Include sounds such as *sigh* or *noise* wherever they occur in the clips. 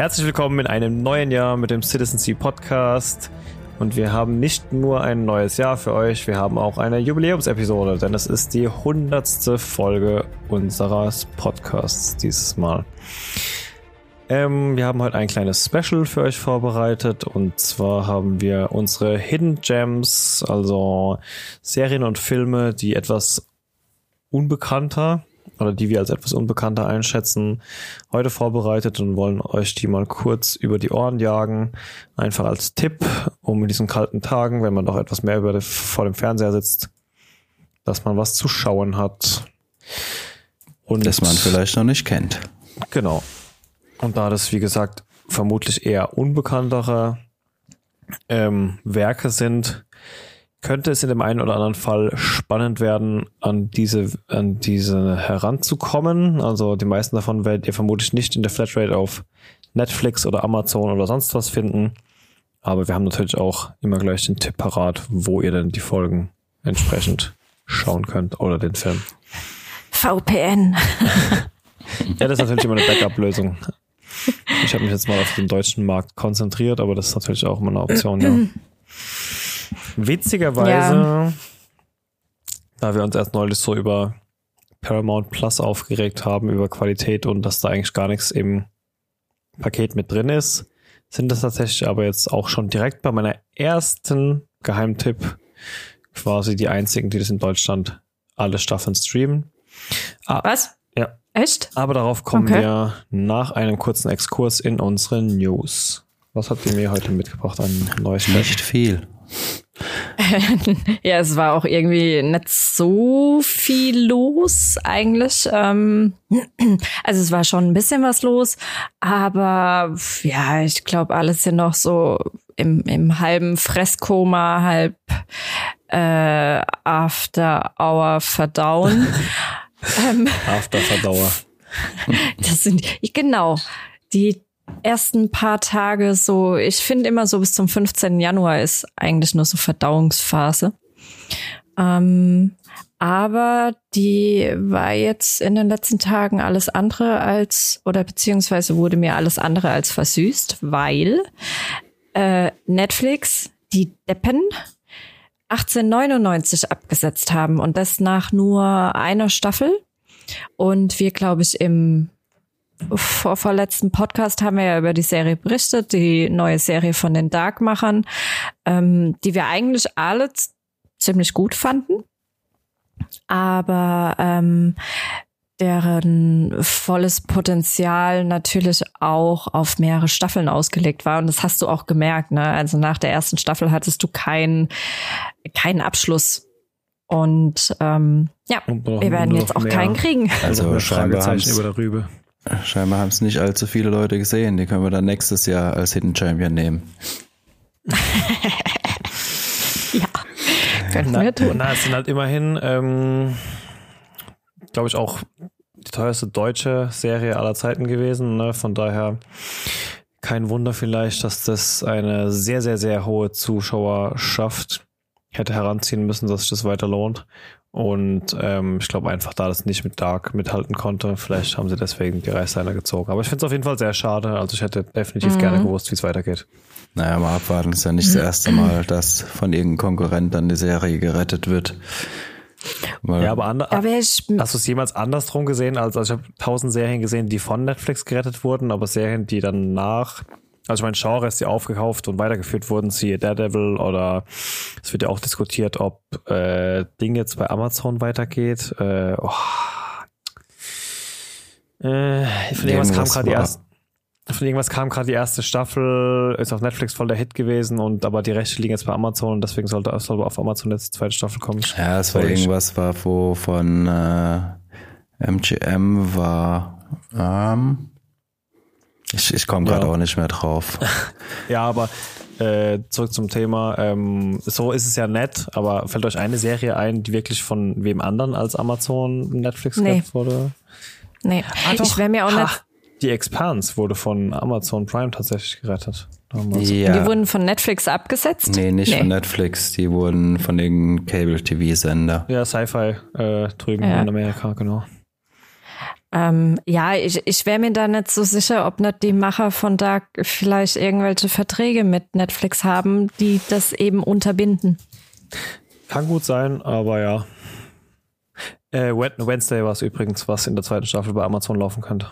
Herzlich willkommen in einem neuen Jahr mit dem Citizen Sea Podcast. Und wir haben nicht nur ein neues Jahr für euch, wir haben auch eine Jubiläumsepisode, denn es ist die hundertste Folge unseres Podcasts dieses Mal. Ähm, wir haben heute ein kleines Special für euch vorbereitet und zwar haben wir unsere Hidden Gems, also Serien und Filme, die etwas unbekannter oder die wir als etwas unbekannter einschätzen, heute vorbereitet und wollen euch die mal kurz über die Ohren jagen. Einfach als Tipp, um in diesen kalten Tagen, wenn man doch etwas mehr über, vor dem Fernseher sitzt, dass man was zu schauen hat. Und das man vielleicht noch nicht kennt. Genau. Und da das, wie gesagt, vermutlich eher unbekanntere ähm, Werke sind, könnte es in dem einen oder anderen Fall spannend werden, an diese, an diese heranzukommen. Also die meisten davon werdet ihr vermutlich nicht in der Flatrate auf Netflix oder Amazon oder sonst was finden. Aber wir haben natürlich auch immer gleich den Tipp parat, wo ihr denn die Folgen entsprechend schauen könnt oder den Film. VPN. *laughs* ja, das ist natürlich immer eine Backup-Lösung. Ich habe mich jetzt mal auf den deutschen Markt konzentriert, aber das ist natürlich auch immer eine Option, ja. *clears throat* Witzigerweise, ja. da wir uns erst neulich so über Paramount Plus aufgeregt haben, über Qualität und dass da eigentlich gar nichts im Paket mit drin ist, sind das tatsächlich aber jetzt auch schon direkt bei meiner ersten Geheimtipp quasi die einzigen, die das in Deutschland alle Staffeln streamen. Ah, Was? Ja. Echt? Aber darauf kommen okay. wir nach einem kurzen Exkurs in unsere News. Was habt ihr mir heute mitgebracht an Neuigkeiten? Nicht viel. *laughs* ja, es war auch irgendwie nicht so viel los eigentlich. Ähm, also es war schon ein bisschen was los, aber ja, ich glaube, alles hier noch so im, im halben Fresskoma, halb äh, After Hour verdauen. *laughs* ähm, After Verdauer. *laughs* das sind genau die ersten paar Tage so, ich finde immer so bis zum 15. Januar ist eigentlich nur so Verdauungsphase. Ähm, aber die war jetzt in den letzten Tagen alles andere als, oder beziehungsweise wurde mir alles andere als versüßt, weil äh, Netflix, die Deppen, 1899 abgesetzt haben und das nach nur einer Staffel. Und wir, glaube ich, im vor vorletzten Podcast haben wir ja über die Serie berichtet, die neue Serie von den Darkmachern, ähm, die wir eigentlich alle ziemlich gut fanden. Aber ähm, deren volles Potenzial natürlich auch auf mehrere Staffeln ausgelegt war. Und das hast du auch gemerkt. Ne? Also nach der ersten Staffel hattest du keinen keinen Abschluss. Und ähm, ja, Und wir werden jetzt auch mehr. keinen kriegen. Also Fragezeichen über der Rübe. Scheinbar haben es nicht allzu viele Leute gesehen. Die können wir dann nächstes Jahr als Hidden Champion nehmen. *laughs* ja, könnten na, wir tun. Na, es sind halt immerhin, ähm, glaube ich, auch die teuerste deutsche Serie aller Zeiten gewesen. Ne? Von daher kein Wunder vielleicht, dass das eine sehr, sehr, sehr hohe Zuschauerschaft hätte heranziehen müssen, dass sich das weiter lohnt. Und ähm, ich glaube einfach, da das nicht mit Dark mithalten konnte, vielleicht haben sie deswegen die Reißleine gezogen. Aber ich finde es auf jeden Fall sehr schade. Also ich hätte definitiv mhm. gerne gewusst, wie es weitergeht. Naja, mal abwarten. ist ja nicht das erste Mal, dass von irgendeinem Konkurrent dann die Serie gerettet wird. Weil ja, aber, aber hast du es jemals andersrum gesehen? Also, also ich habe tausend Serien gesehen, die von Netflix gerettet wurden, aber Serien, die dann nach also ich meine, Genres, die aufgekauft und weitergeführt wurden, siehe Daredevil oder es wird ja auch diskutiert, ob äh, Ding jetzt bei Amazon weitergeht. Äh, oh. äh, von irgendwas kam gerade die erste. Von irgendwas kam gerade die erste Staffel, ist auf Netflix voll der Hit gewesen und aber die Rechte liegen jetzt bei Amazon und deswegen sollte, soll auf Amazon jetzt die zweite Staffel kommen. Ja, es war irgendwas, war wo von äh, MGM war ähm, ich, ich komme gerade ja. auch nicht mehr drauf. *laughs* ja, aber äh, zurück zum Thema. Ähm, so ist es ja nett, aber fällt euch eine Serie ein, die wirklich von wem anderen als Amazon Netflix nee. wurde? Nee, ah, ich wäre mir auch ha, nicht. Die Expanse wurde von Amazon Prime tatsächlich gerettet. Damals. Ja. Die wurden von Netflix abgesetzt? Nee, nicht nee. von Netflix. Die wurden von den Cable-TV-Sender. Ja, Sci-Fi äh, drüben ja. in Amerika, genau. Ähm, ja, ich, ich wäre mir da nicht so sicher, ob nicht die Macher von Dark vielleicht irgendwelche Verträge mit Netflix haben, die das eben unterbinden. Kann gut sein, aber ja. Äh, Wednesday war es übrigens, was in der zweiten Staffel bei Amazon laufen könnte.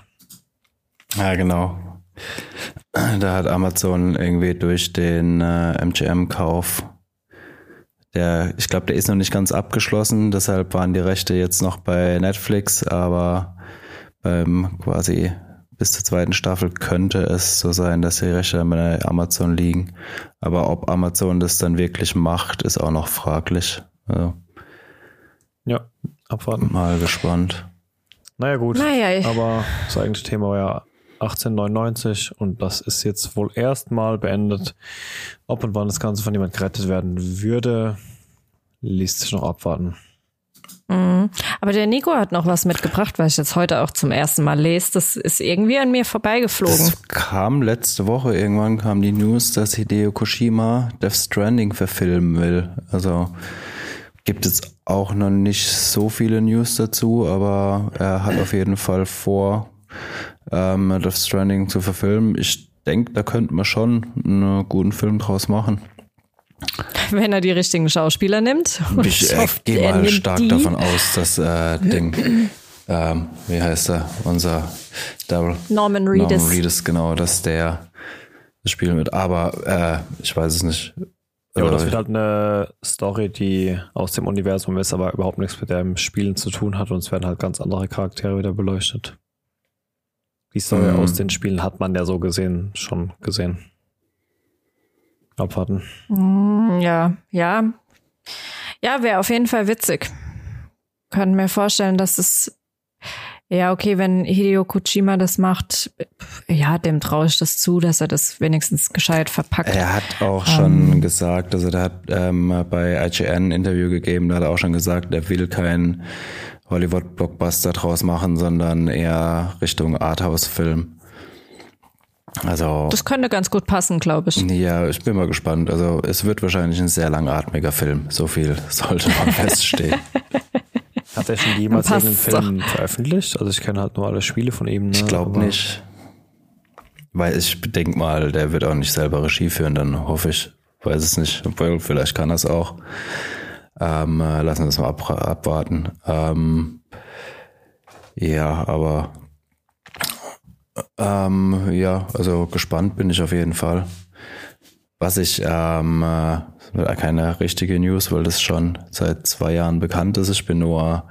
Ja, genau. Da hat Amazon irgendwie durch den äh, MGM-Kauf, der, ich glaube, der ist noch nicht ganz abgeschlossen, deshalb waren die Rechte jetzt noch bei Netflix, aber beim quasi bis zur zweiten Staffel könnte es so sein, dass die Rechte bei Amazon liegen. Aber ob Amazon das dann wirklich macht, ist auch noch fraglich. Also, ja, abwarten. Mal gespannt. Naja, gut. Naja. Aber das eigentliche Thema war ja 1899 und das ist jetzt wohl erstmal beendet. Ob und wann das Ganze von jemand gerettet werden würde, ließ sich noch abwarten. Mhm. Aber der Nico hat noch was mitgebracht, was ich jetzt heute auch zum ersten Mal lese. Das ist irgendwie an mir vorbeigeflogen. Das kam letzte Woche irgendwann kam die News, dass Hideo Koshima Death Stranding verfilmen will. Also gibt es auch noch nicht so viele News dazu, aber er hat auf jeden Fall vor, ähm, Death Stranding zu verfilmen. Ich denke, da könnte man schon einen guten Film draus machen. Wenn er die richtigen Schauspieler nimmt. Ich, ich hoffe, gehe mal stark die. davon aus, dass äh, Ding, *clears throat* ähm, wie heißt er, unser Double Norman Reedus. Norman Reedus, genau, dass der das Spiel mit. Aber äh, ich weiß es nicht. Ja, das wird halt eine Story, die aus dem Universum ist, aber überhaupt nichts mit dem Spielen zu tun hat und es werden halt ganz andere Charaktere wieder beleuchtet. Die Story mhm. aus den Spielen hat man ja so gesehen, schon gesehen. Abwarten. Mm, ja, ja. Ja, wäre auf jeden Fall witzig. Können mir vorstellen, dass es ja, okay, wenn Hideo Kojima das macht, ja, dem traue ich das zu, dass er das wenigstens gescheit verpackt. Er hat auch um, schon ähm. gesagt, also der hat ähm, bei IGN ein Interview gegeben, da hat er auch schon gesagt, er will kein Hollywood-Blockbuster draus machen, sondern eher Richtung Arthouse-Film. Also. Das könnte ganz gut passen, glaube ich. Ja, ich bin mal gespannt. Also, es wird wahrscheinlich ein sehr langatmiger Film. So viel sollte man *laughs* feststehen. Hat er schon jemals einen Film doch. veröffentlicht? Also, ich kenne halt nur alle Spiele von ihm. Ne? Ich glaube nicht. Weil ich denke mal, der wird auch nicht selber Regie führen, dann hoffe ich. Weiß es nicht. Obwohl, vielleicht kann er es auch. Ähm, äh, lassen wir das mal ab, abwarten. Ähm, ja, aber ähm, ja, also gespannt bin ich auf jeden Fall. Was ich, ähm, äh, keine richtige News, weil das schon seit zwei Jahren bekannt ist. Ich bin nur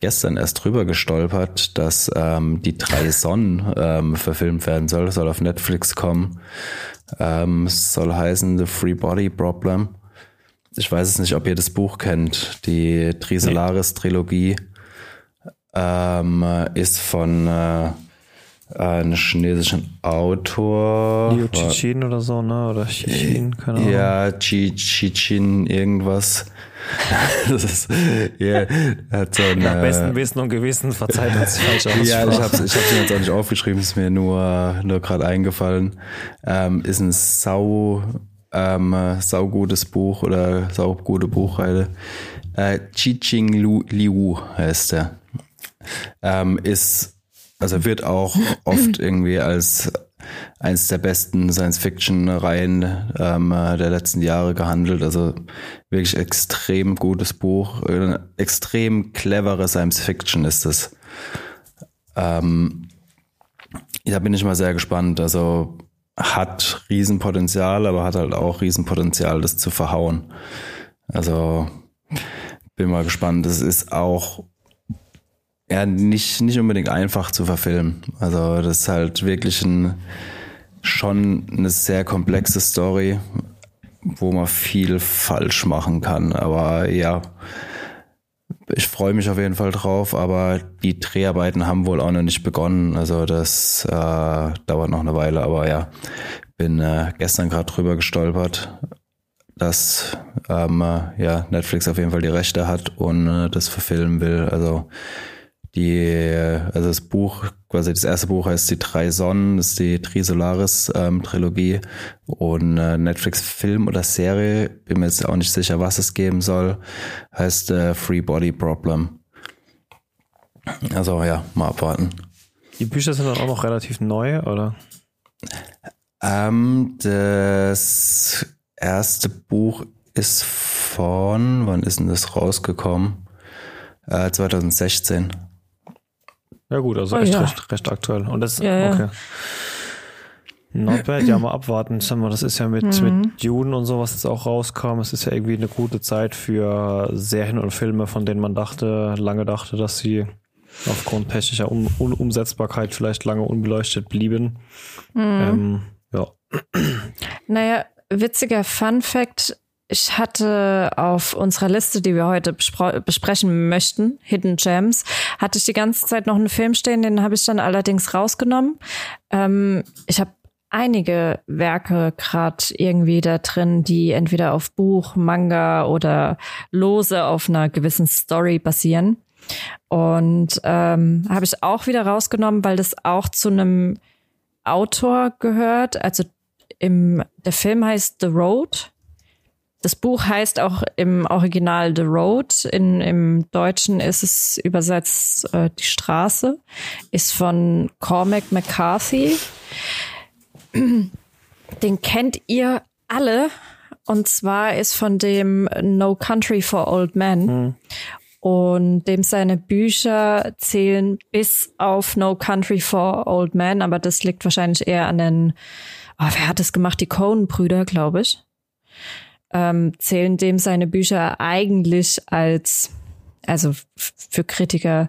gestern erst drüber gestolpert, dass ähm, die drei Sonnen ähm, verfilmt werden soll. Soll auf Netflix kommen. Ähm, soll heißen The Free Body Problem. Ich weiß es nicht, ob ihr das Buch kennt. Die Trisolaris-Trilogie ähm, ist von äh, einem chinesischen Autor. Liu Cixin oder so, ne? Oder Xixin, keine Ahnung. Ja, Chi Cixin irgendwas. *laughs* das ist, yeah, hat so eine, Nach besten Wissen und Gewissen verzeiht uns falsch *laughs* ja, ich habe ich hab's jetzt auch nicht aufgeschrieben, ist mir nur, nur gerade eingefallen. Ähm, ist ein sau, ähm, saugutes Buch oder saugute Buchreihe. Äh, Chi Ching Liu, Liu heißt er. Ähm, ist also wird auch oft *laughs* irgendwie als eins der besten Science-Fiction-Reihen ähm, der letzten Jahre gehandelt. Also wirklich extrem gutes Buch, äh, extrem clevere Science-Fiction ist es. Ähm, da bin ich mal sehr gespannt. Also hat Riesenpotenzial, aber hat halt auch Riesenpotenzial, das zu verhauen. Also bin mal gespannt. Das ist auch ja, nicht, nicht unbedingt einfach zu verfilmen. Also das ist halt wirklich ein, schon eine sehr komplexe Story, wo man viel falsch machen kann. Aber ja, ich freue mich auf jeden Fall drauf, aber die Dreharbeiten haben wohl auch noch nicht begonnen. Also das äh, dauert noch eine Weile, aber ja, bin äh, gestern gerade drüber gestolpert, dass ähm, äh, ja, Netflix auf jeden Fall die Rechte hat und äh, das verfilmen will. Also die, also das Buch, quasi das erste Buch heißt Die drei Sonnen, das ist die Trisolaris ähm, und äh, Netflix Film oder Serie, bin mir jetzt auch nicht sicher, was es geben soll, heißt äh, Free Body Problem. Also ja, mal abwarten. Die Bücher sind dann auch noch relativ neu, oder? Ähm, das erste Buch ist von, wann ist denn das rausgekommen? Äh, 2016. Ja gut, also Oh, echt ja. recht, recht aktuell. Und das, Ja, ja. okay. Not bad, ja, mal abwarten. Das ist ja mit, Mhm. mit Dune und sowas jetzt auch rauskam. Es ist ja irgendwie eine gute Zeit für Serien und Filme, von denen man dachte, lange dachte, dass sie aufgrund technischer um Unumsetzbarkeit vielleicht lange unbeleuchtet blieben. Mhm. Ähm, ja. Naja, witziger Fun Fact. Ich hatte auf unserer Liste, die wir heute besprechen möchten, Hidden Gems, hatte ich die ganze Zeit noch einen Film stehen, den habe ich dann allerdings rausgenommen. Ähm, ich habe einige Werke gerade irgendwie da drin, die entweder auf Buch, Manga oder lose auf einer gewissen Story basieren. Und ähm, habe ich auch wieder rausgenommen, weil das auch zu einem Autor gehört. Also im, der Film heißt The Road. Das Buch heißt auch im Original The Road. In, Im Deutschen ist es übersetzt äh, Die Straße. Ist von Cormac McCarthy. Den kennt ihr alle. Und zwar ist von dem No Country for Old Men. Und dem seine Bücher zählen bis auf No Country for Old Men, aber das liegt wahrscheinlich eher an den, oh, wer hat das gemacht? Die Coen-Brüder, glaube ich. Ähm, zählen dem seine Bücher eigentlich als, also für Kritiker,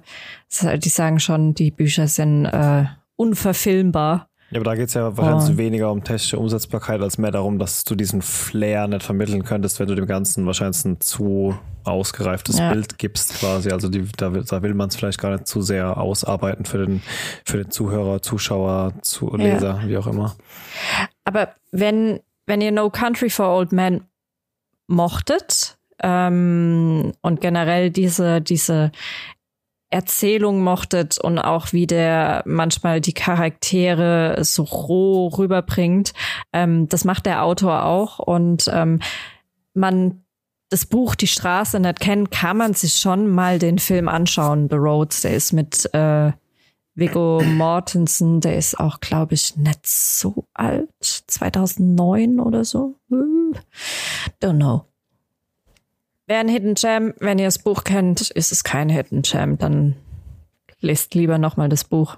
die sagen schon, die Bücher sind äh, unverfilmbar. Ja, aber da geht's ja wahrscheinlich Oh. weniger um technische Umsetzbarkeit als mehr darum, dass du diesen Flair nicht vermitteln könntest, wenn du dem Ganzen wahrscheinlich ein zu ausgereiftes Ja. Bild gibst quasi. Also die, da, will- da will man es vielleicht gar nicht zu sehr ausarbeiten für den, für den Zuhörer, Zuschauer, zu Leser, wie auch immer. Aber wenn, wenn ihr No Country for Old Men mochtet. Ähm, und generell diese, diese Erzählung mochtet und auch wie der manchmal die Charaktere so roh rüberbringt, ähm, das macht der Autor auch. Und ähm, man das Buch Die Straße nicht kennt, kann man sich schon mal den Film anschauen, The Roads, der ist mit äh, Viggo Mortensen, der ist auch, glaube ich, nicht so alt. 2009 oder so. Don't know. Wäre ein Hidden Gem. Wenn ihr das Buch kennt, ist es kein Hidden Gem. Dann lest lieber nochmal das Buch.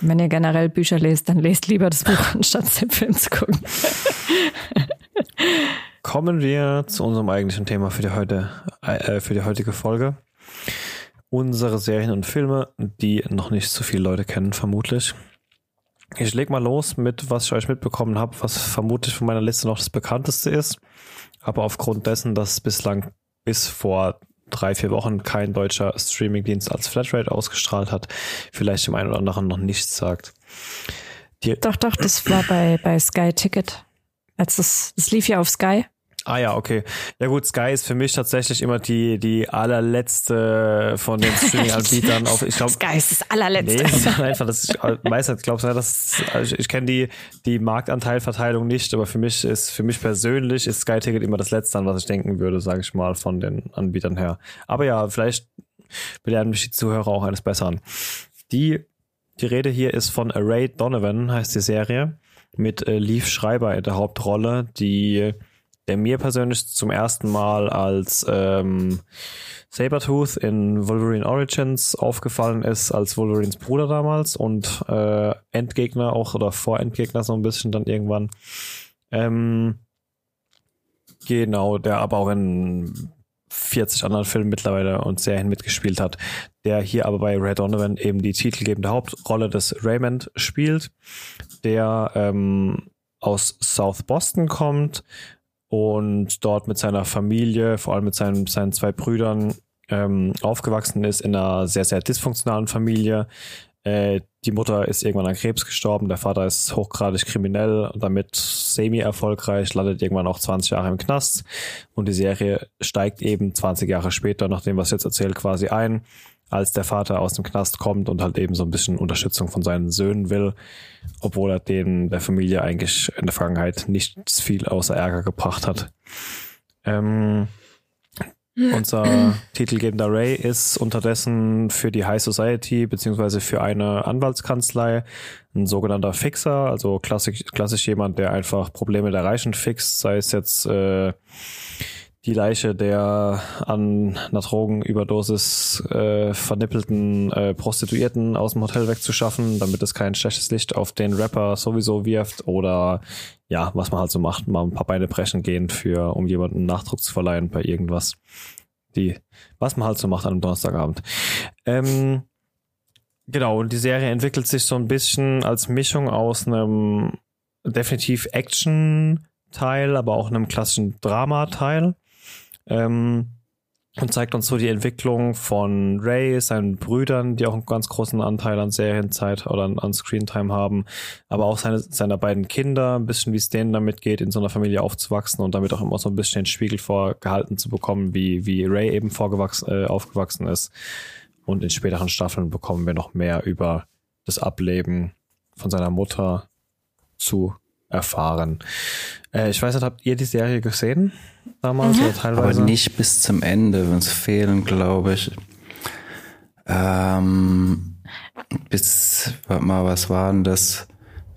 Wenn ihr generell Bücher lest, dann lest lieber das Buch, *laughs* anstatt den Film zu gucken. Kommen wir zu unserem eigentlichen Thema für die, heute, äh, für die heutige Folge. Unsere Serien und Filme, die noch nicht so viele Leute kennen, vermutlich. Ich leg mal los mit, was ich euch mitbekommen habe, was vermutlich von meiner Liste noch das bekannteste ist. Aber aufgrund dessen, dass bislang bis vor drei, vier Wochen kein deutscher Streamingdienst als Flatrate ausgestrahlt hat, vielleicht dem einen oder anderen noch nichts sagt. Die, Doch, doch, das war bei, bei Sky Ticket. Als das, das lief ja auf Sky. Ah ja, okay. Ja gut, Sky ist für mich tatsächlich immer die, die allerletzte von den *laughs* Streaming-Anbietern auf. Ich glaube, Sky ist das allerletzte. Nee, ist einfach, dass ich meistens glaubst du, dass also ich, ich kenne die die Marktanteilverteilung nicht, aber für mich ist für mich persönlich ist Sky Ticket immer das letzte, an was ich denken würde, sage ich mal von den Anbietern her. Aber ja, vielleicht belehren mich die Zuhörer auch eines Besseren. Die die Rede hier ist von Array Donovan, heißt die Serie, mit äh, Leaf Schreiber in der Hauptrolle, die der mir persönlich zum ersten Mal als ähm, Sabertooth in Wolverine Origins aufgefallen ist, als Wolverines Bruder damals und äh, Endgegner auch oder Vorendgegner so ein bisschen dann irgendwann. Ähm, genau, der aber auch in 40 anderen Filmen mittlerweile und Serien mitgespielt hat, der hier aber bei Red Donovan eben die titelgebende Hauptrolle des Raymond spielt, der ähm, aus South Boston kommt und dort mit seiner Familie, vor allem mit seinen, seinen zwei Brüdern, ähm, aufgewachsen ist in einer sehr, sehr dysfunktionalen Familie. Äh, die Mutter ist irgendwann an Krebs gestorben, der Vater ist hochgradig kriminell und damit semi-erfolgreich, landet irgendwann auch 20 Jahre im Knast und die Serie steigt eben 20 Jahre später, nach dem, was jetzt erzählt, quasi ein, als der Vater aus dem Knast kommt und halt eben so ein bisschen Unterstützung von seinen Söhnen will, obwohl er denen der Familie eigentlich in der Vergangenheit nichts viel außer Ärger gebracht hat. Ähm, unser *clears throat* titelgebender Ray ist unterdessen für die High Society beziehungsweise für eine Anwaltskanzlei ein sogenannter Fixer, also klassisch, klassisch jemand, der einfach Probleme der Reichen fixt, sei es jetzt äh, die Leiche der an einer Drogenüberdosis äh, vernippelten äh, Prostituierten aus dem Hotel wegzuschaffen, damit es kein schlechtes Licht auf den Rapper sowieso wirft oder ja, was man halt so macht, mal ein paar Beine brechen gehen für, um jemanden Nachdruck zu verleihen bei irgendwas. Die, was man halt so macht an einem Donnerstagabend. Ähm, genau, und die Serie entwickelt sich so ein bisschen als Mischung aus einem definitiv Action-Teil, aber auch einem klassischen Drama-Teil. Ähm, und zeigt uns so die Entwicklung von Ray, seinen Brüdern, die auch einen ganz großen Anteil an Serienzeit oder an, an Screentime haben, aber auch seine, seiner beiden Kinder, ein bisschen wie es denen damit geht, in so einer Familie aufzuwachsen und damit auch immer so ein bisschen den Spiegel vorgehalten zu bekommen, wie, wie Ray eben vorgewachsen, äh, aufgewachsen ist. Und in späteren Staffeln bekommen wir noch mehr über das Ableben von seiner Mutter zu erfahren. Äh, ich weiß nicht, habt ihr die Serie gesehen damals Mhm. oder teilweise? Aber nicht bis zum Ende, uns fehlen, glaube ich. Ähm, bis, warte mal, was war denn das?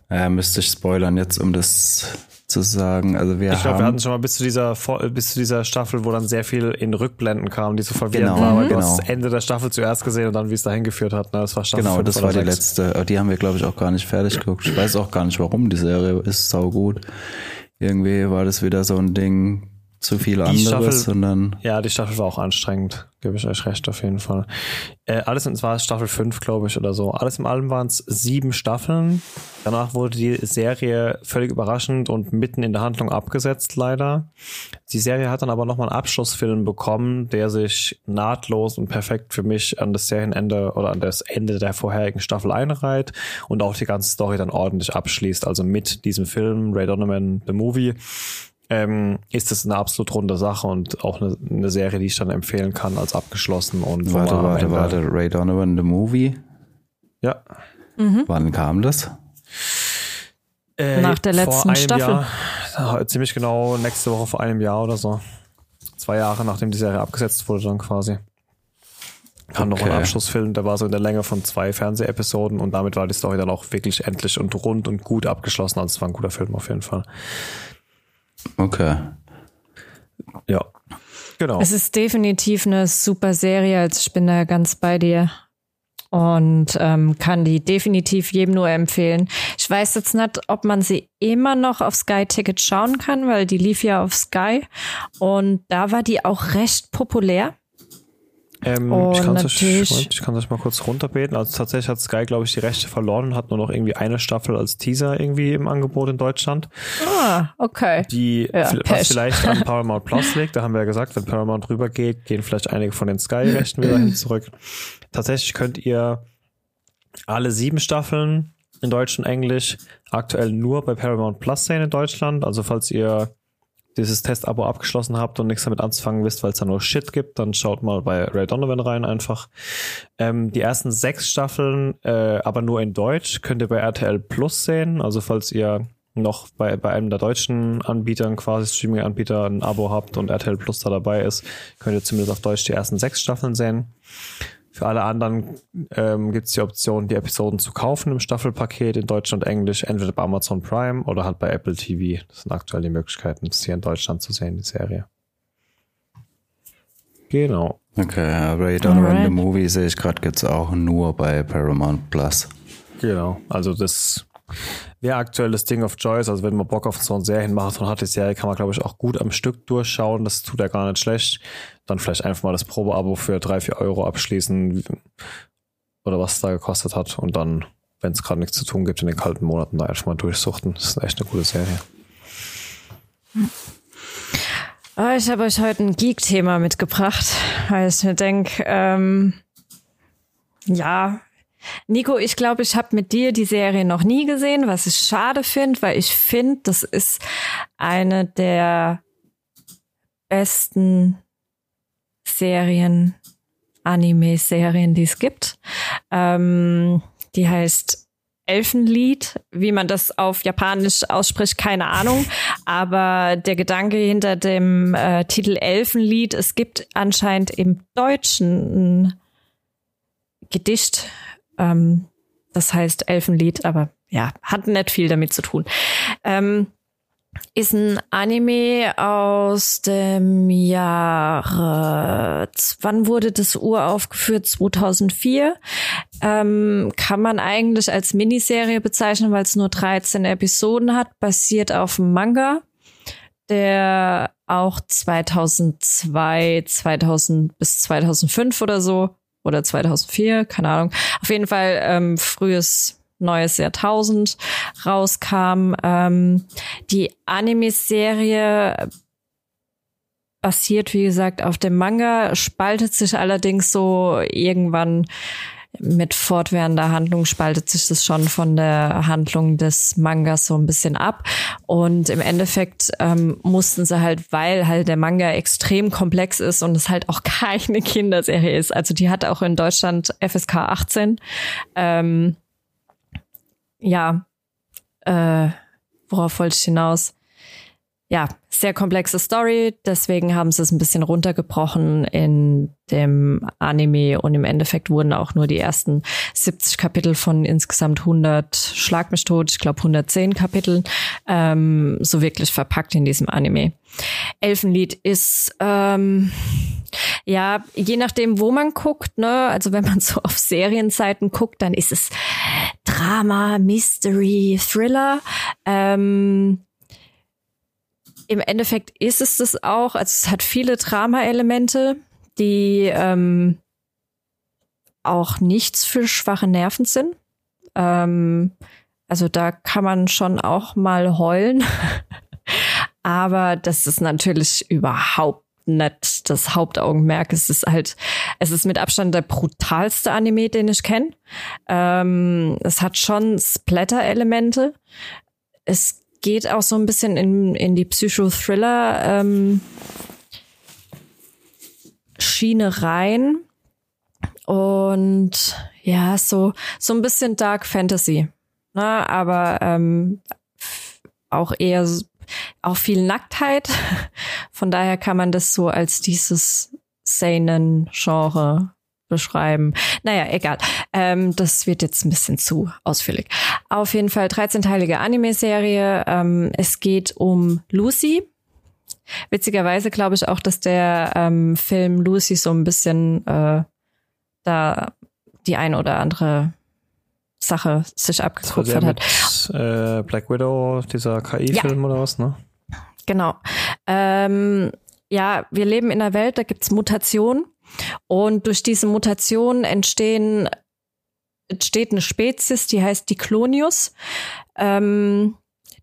Äh, müsste ich spoilern jetzt, um das zu sagen. Also wir Ich glaube, haben wir hatten schon mal bis zu dieser bis zu dieser Staffel, wo dann sehr viel in Rückblenden kam, die so verwirrend Genau, war, weil du genau. das Ende der Staffel zuerst gesehen und dann wie es dahin geführt hat. Ne? Das war Staffel Genau, das war die sechs. letzte. Aber Die haben wir, glaube ich, auch gar nicht fertig geguckt. Ich weiß auch gar nicht, warum. Die Serie ist sau gut. Irgendwie war das wieder so ein Ding, zu viel anderes, Staffel- sondern Ja, die Staffel war auch anstrengend, gebe ich euch recht auf jeden Fall. Äh, alles in, es war Staffel 5, glaube ich, oder so. Alles in allem waren es sieben Staffeln. Danach wurde die Serie völlig überraschend und mitten in der Handlung abgesetzt, leider. Die Serie hat dann aber nochmal einen Abschlussfilm bekommen, der sich nahtlos und perfekt für mich an das Serienende oder an das Ende der vorherigen Staffel einreiht und auch die ganze Story dann ordentlich abschließt. Also mit diesem Film, Ray Donovan, The Movie, ähm, ist es eine absolut runde Sache und auch eine, eine Serie, die ich dann empfehlen kann als abgeschlossen und warte, warte, Ende- warte. Ray Donovan, the Movie. Ja. Wann kam das? Äh, Nach der vor letzten einem Staffel. Jahr, ziemlich genau nächste Woche vor einem Jahr oder so. Zwei Jahre nachdem die Serie abgesetzt wurde dann quasi. Kam noch ein Okay. Abschlussfilm, der war so in der Länge von zwei Fernsehepisoden und damit war die Story dann auch wirklich endlich und rund und gut abgeschlossen. Also es war ein guter Film auf jeden Fall. Okay. Ja. Genau. Es ist definitiv eine super Serie, also ich bin da ganz bei dir und ähm, kann die definitiv jedem nur empfehlen. Ich weiß jetzt nicht, ob man sie immer noch auf Sky Ticket schauen kann, weil die lief ja auf Sky und da war die auch recht populär. Ähm, Und ich kann es natürlich- euch, ich kann's euch mal kurz runterbeten. Also tatsächlich hat Sky, glaube ich, die Rechte verloren und hat nur noch irgendwie eine Staffel als Teaser irgendwie im Angebot in Deutschland. Ah, okay. Die Ja, was vielleicht an *laughs* Paramount Plus liegt, da haben wir ja gesagt, wenn Paramount rübergeht, gehen vielleicht einige von den Sky-Rechten wieder hin zurück. Tatsächlich könnt ihr alle sieben Staffeln in Deutsch und Englisch aktuell nur bei Paramount Plus sehen in Deutschland. Also falls ihr dieses Testabo abgeschlossen habt und nichts damit anzufangen wisst, weil es da nur Shit gibt, dann schaut mal bei Ray Donovan rein einfach. Ähm, die ersten sechs Staffeln, äh, aber nur in Deutsch, könnt ihr bei RTL Plus sehen. Also falls ihr noch bei, bei einem der deutschen Anbietern, quasi Streaming-Anbieter, ein Abo habt und RTL Plus da dabei ist, könnt ihr zumindest auf Deutsch die ersten sechs Staffeln sehen. Für alle anderen ähm, gibt es die Option, die Episoden zu kaufen im Staffelpaket in Deutsch und Englisch, entweder bei Amazon Prime oder halt bei Apple TV. Das sind aktuell die Möglichkeiten, das hier in Deutschland zu sehen, die Serie. Genau. Okay, Ray Donovan, Alright. the Movie sehe ich gerade gibt's auch nur bei Paramount Plus. Genau. Also das wäre aktuell das Ding of Choice. Also wenn man Bock auf so einen Serienmarathon hat, die Serie kann man, glaube ich, auch gut am Stück durchschauen. Das tut ja gar nicht schlecht. Dann vielleicht einfach mal das Probeabo für drei, vier Euro abschließen oder was es da gekostet hat. Und dann, wenn es gerade nichts zu tun gibt in den kalten Monaten, da einfach mal durchsuchten. Das ist echt eine gute Serie. Ah, ich habe euch heute ein Geek-Thema mitgebracht, weil ich mir denke, ähm, ja, Nico, ich glaube, ich habe mit dir die Serie noch nie gesehen, was ich schade finde, weil ich finde, das ist eine der besten Serien, Anime-Serien, die es gibt. Ähm, die heißt Elfenlied. Wie man das auf Japanisch ausspricht, keine Ahnung. Aber der Gedanke hinter dem äh, Titel Elfenlied, es gibt anscheinend im Deutschen ein Gedicht, ähm, das heißt Elfenlied, aber ja, hat nicht viel damit zu tun. Ähm, ist ein Anime aus dem Jahre, wann wurde das uraufgeführt? 2004. Ähm, kann man eigentlich als Miniserie bezeichnen, weil es nur 13 Episoden hat, basiert auf dem Manga, der auch 2002, 2000 bis 2005 oder so oder 2004, keine Ahnung. Auf jeden Fall ähm, frühes neues Jahrtausend rauskam. Ähm, die Anime-Serie basiert, wie gesagt, auf dem Manga, spaltet sich allerdings so irgendwann mit fortwährender Handlung spaltet sich das schon von der Handlung des Mangas so ein bisschen ab. Und im Endeffekt ähm, mussten sie halt, weil halt der Manga extrem komplex ist und es halt auch *laughs* keine Kinderserie ist. Also die hat auch in Deutschland FSK 18. Ähm, ja, äh, worauf wollte ich hinaus? Ja, sehr komplexe Story, deswegen haben sie es ein bisschen runtergebrochen in dem Anime und im Endeffekt wurden auch nur die ersten 70 Kapitel von insgesamt 100, schlag mich tot, ich glaube 110 Kapiteln, ähm, so wirklich verpackt in diesem Anime. Elfenlied ist, ähm, ja, je nachdem, wo man guckt, ne, also wenn man so auf Serienseiten guckt, dann ist es Drama, Mystery, Thriller. Ähm, Im Endeffekt ist es das auch. Also es hat viele Drama-Elemente, die ähm, auch nichts für schwache Nerven sind. Ähm, also da kann man schon auch mal heulen. *laughs* Aber das ist natürlich überhaupt nicht das Hauptaugenmerk. Es ist halt, es ist mit Abstand der brutalste Anime, den ich kenne. Ähm, es hat schon Splatter-Elemente. Es geht auch so ein bisschen in, in die Psychothriller ähm, Schiene rein. Und ja, so, so ein bisschen Dark Fantasy. Ne? Aber ähm, auch eher auch viel Nacktheit. *laughs* Von daher kann man das so als dieses Seinen-Genre beschreiben. Naja, egal. Ähm, das wird jetzt ein bisschen zu ausführlich. Auf jeden Fall 13-teilige Anime-Serie. Ähm, es geht um Lucy. Witzigerweise glaube ich auch, dass der ähm, Film Lucy so ein bisschen äh, da die ein oder andere Sache sich abgekupfert hat. Äh, Black Widow, dieser KI-Film ja. oder was, ne? Genau. Ähm, ja, wir leben in einer Welt, da gibt's Mutationen und durch diese Mutationen entstehen entsteht eine Spezies, die heißt Diclonius. Ähm,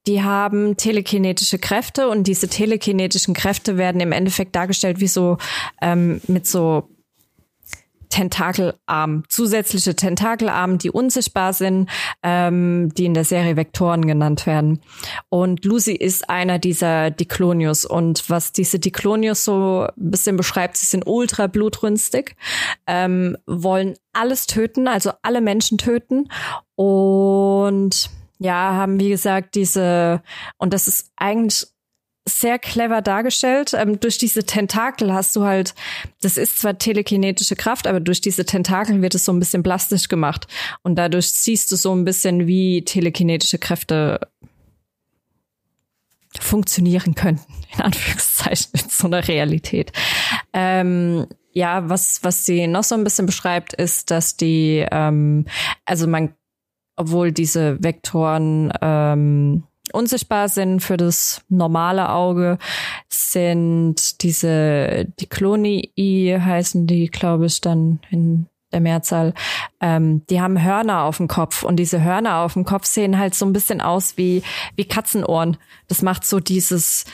die haben telekinetische Kräfte und diese telekinetischen Kräfte werden im Endeffekt dargestellt wie so ähm, mit so Tentakelarm, zusätzliche Tentakelarme, die unsichtbar sind, ähm, die in der Serie Vektoren genannt werden. Und Lucy ist einer dieser Diclonius. Und was diese Diclonius so ein bisschen beschreibt, sie sind ultra blutrünstig, ähm, wollen alles töten, also alle Menschen töten. Und ja, haben wie gesagt diese, und das ist eigentlich sehr clever dargestellt. Ähm, durch diese Tentakel hast du halt, das ist zwar telekinetische Kraft, aber durch diese Tentakel wird es so ein bisschen plastisch gemacht. Und dadurch siehst du so ein bisschen, wie telekinetische Kräfte funktionieren könnten, *laughs* in Anführungszeichen, in so einer Realität. Ähm, ja, was, was sie noch so ein bisschen beschreibt, ist, dass die, ähm, also man, obwohl diese Vektoren, ähm, unsichtbar sind für das normale Auge, sind diese die Klonii heißen die, glaube ich, dann in der Mehrzahl, ähm, die haben Hörner auf dem Kopf und diese Hörner auf dem Kopf sehen halt so ein bisschen aus wie, wie Katzenohren. Das macht so dieses,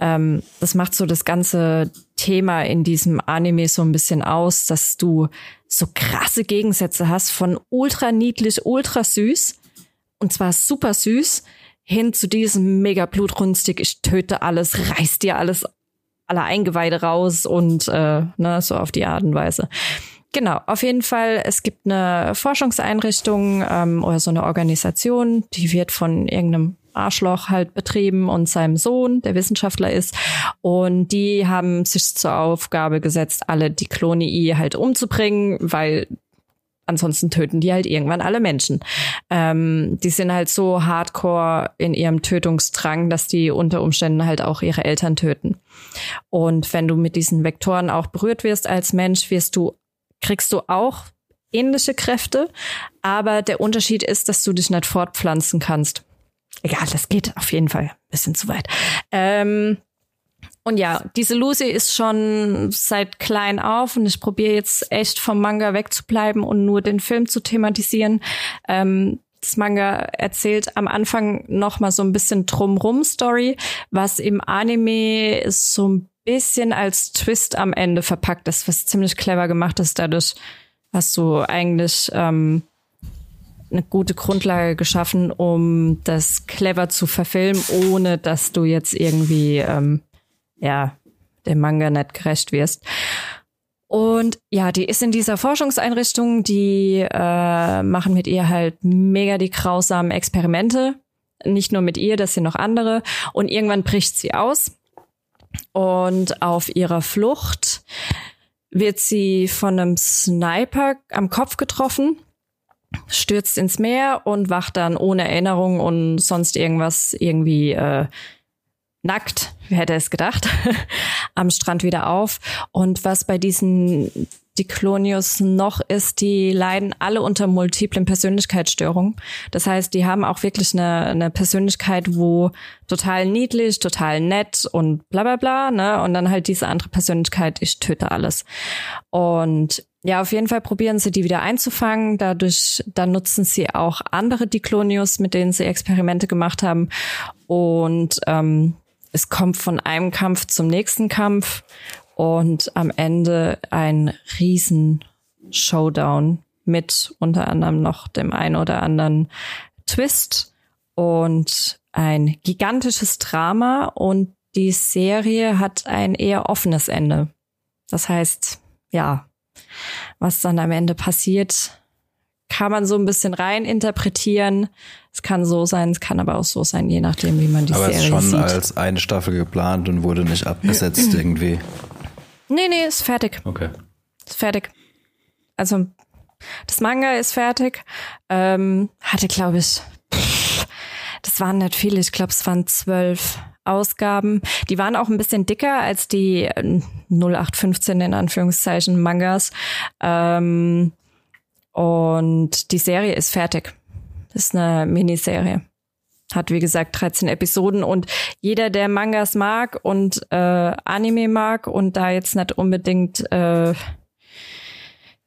ähm, das macht so das ganze Thema in diesem Anime so ein bisschen aus, dass du so krasse Gegensätze hast von ultra niedlich, ultra süß und zwar super süß hin zu diesem mega blutrünstig, ich töte alles, reiß dir alles, alle Eingeweide raus und äh, ne, so auf die Art und Weise. Genau, auf jeden Fall. Es gibt eine Forschungseinrichtung ähm, oder so eine Organisation, die wird von irgendeinem Arschloch halt betrieben und seinem Sohn, der Wissenschaftler ist. Und die haben sich zur Aufgabe gesetzt, alle die Klonii halt umzubringen, weil ansonsten töten die halt irgendwann alle Menschen. Ähm, die sind halt so hardcore in ihrem Tötungsdrang, dass die unter Umständen halt auch ihre Eltern töten. Und wenn du mit diesen Vektoren auch berührt wirst als Mensch, wirst du kriegst du auch ähnliche Kräfte, aber der Unterschied ist, dass du dich nicht fortpflanzen kannst. Egal, das geht auf jeden Fall ein bisschen zu weit. Ähm, und ja, diese Lucy ist schon seit klein auf und ich probiere jetzt echt vom Manga wegzubleiben und nur den Film zu thematisieren. Ähm, das Manga erzählt am Anfang noch mal so ein bisschen drumrum Story, was im Anime so ein bisschen als Twist am Ende verpackt ist, was ziemlich clever gemacht ist. Dadurch hast du eigentlich ähm, eine gute Grundlage geschaffen, um das clever zu verfilmen, ohne dass du jetzt irgendwie ähm, ja dem Manga nicht gerecht wirst. Und ja, die ist in dieser Forschungseinrichtung, die äh, machen mit ihr halt mega die grausamen Experimente. Nicht nur mit ihr, das sind noch andere. Und irgendwann bricht sie aus und auf ihrer Flucht wird sie von einem Sniper am Kopf getroffen, stürzt ins Meer und wacht dann ohne Erinnerung und sonst irgendwas irgendwie äh, nackt, wer hätte es gedacht, *laughs* am Strand wieder auf. Und was bei diesen die Clonius noch ist, die leiden alle unter multiplen Persönlichkeitsstörungen. Das heißt, die haben auch wirklich eine, eine Persönlichkeit, wo total niedlich, total nett und bla bla bla, ne? Und dann halt diese andere Persönlichkeit, ich töte alles. Und ja, auf jeden Fall probieren sie die wieder einzufangen. Dadurch, dann nutzen sie auch andere Diklonius, mit denen sie Experimente gemacht haben. Und ähm, es kommt von einem Kampf zum nächsten Kampf und am Ende ein riesen Showdown mit unter anderem noch dem ein oder anderen Twist und ein gigantisches Drama und die Serie hat ein eher offenes Ende. Das heißt, ja, was dann am Ende passiert, kann man so ein bisschen rein interpretieren. Es kann so sein, es kann aber auch so sein, je nachdem, wie man die aber Serie sieht. Aber es ist schon als eine Staffel geplant und wurde nicht abgesetzt *clears throat* irgendwie. Nee, nee, ist fertig. Okay. Ist fertig. Also das Manga ist fertig. Ähm, hatte, glaube ich, pff, das waren nicht viele. Ich glaube, es waren zwölf Ausgaben. Die waren auch ein bisschen dicker als die 0815 in Anführungszeichen Mangas. Ähm, und die Serie ist fertig. Das ist eine Miniserie. Hat wie gesagt 13 Episoden und jeder, der Mangas mag und äh, Anime mag und da jetzt nicht unbedingt äh,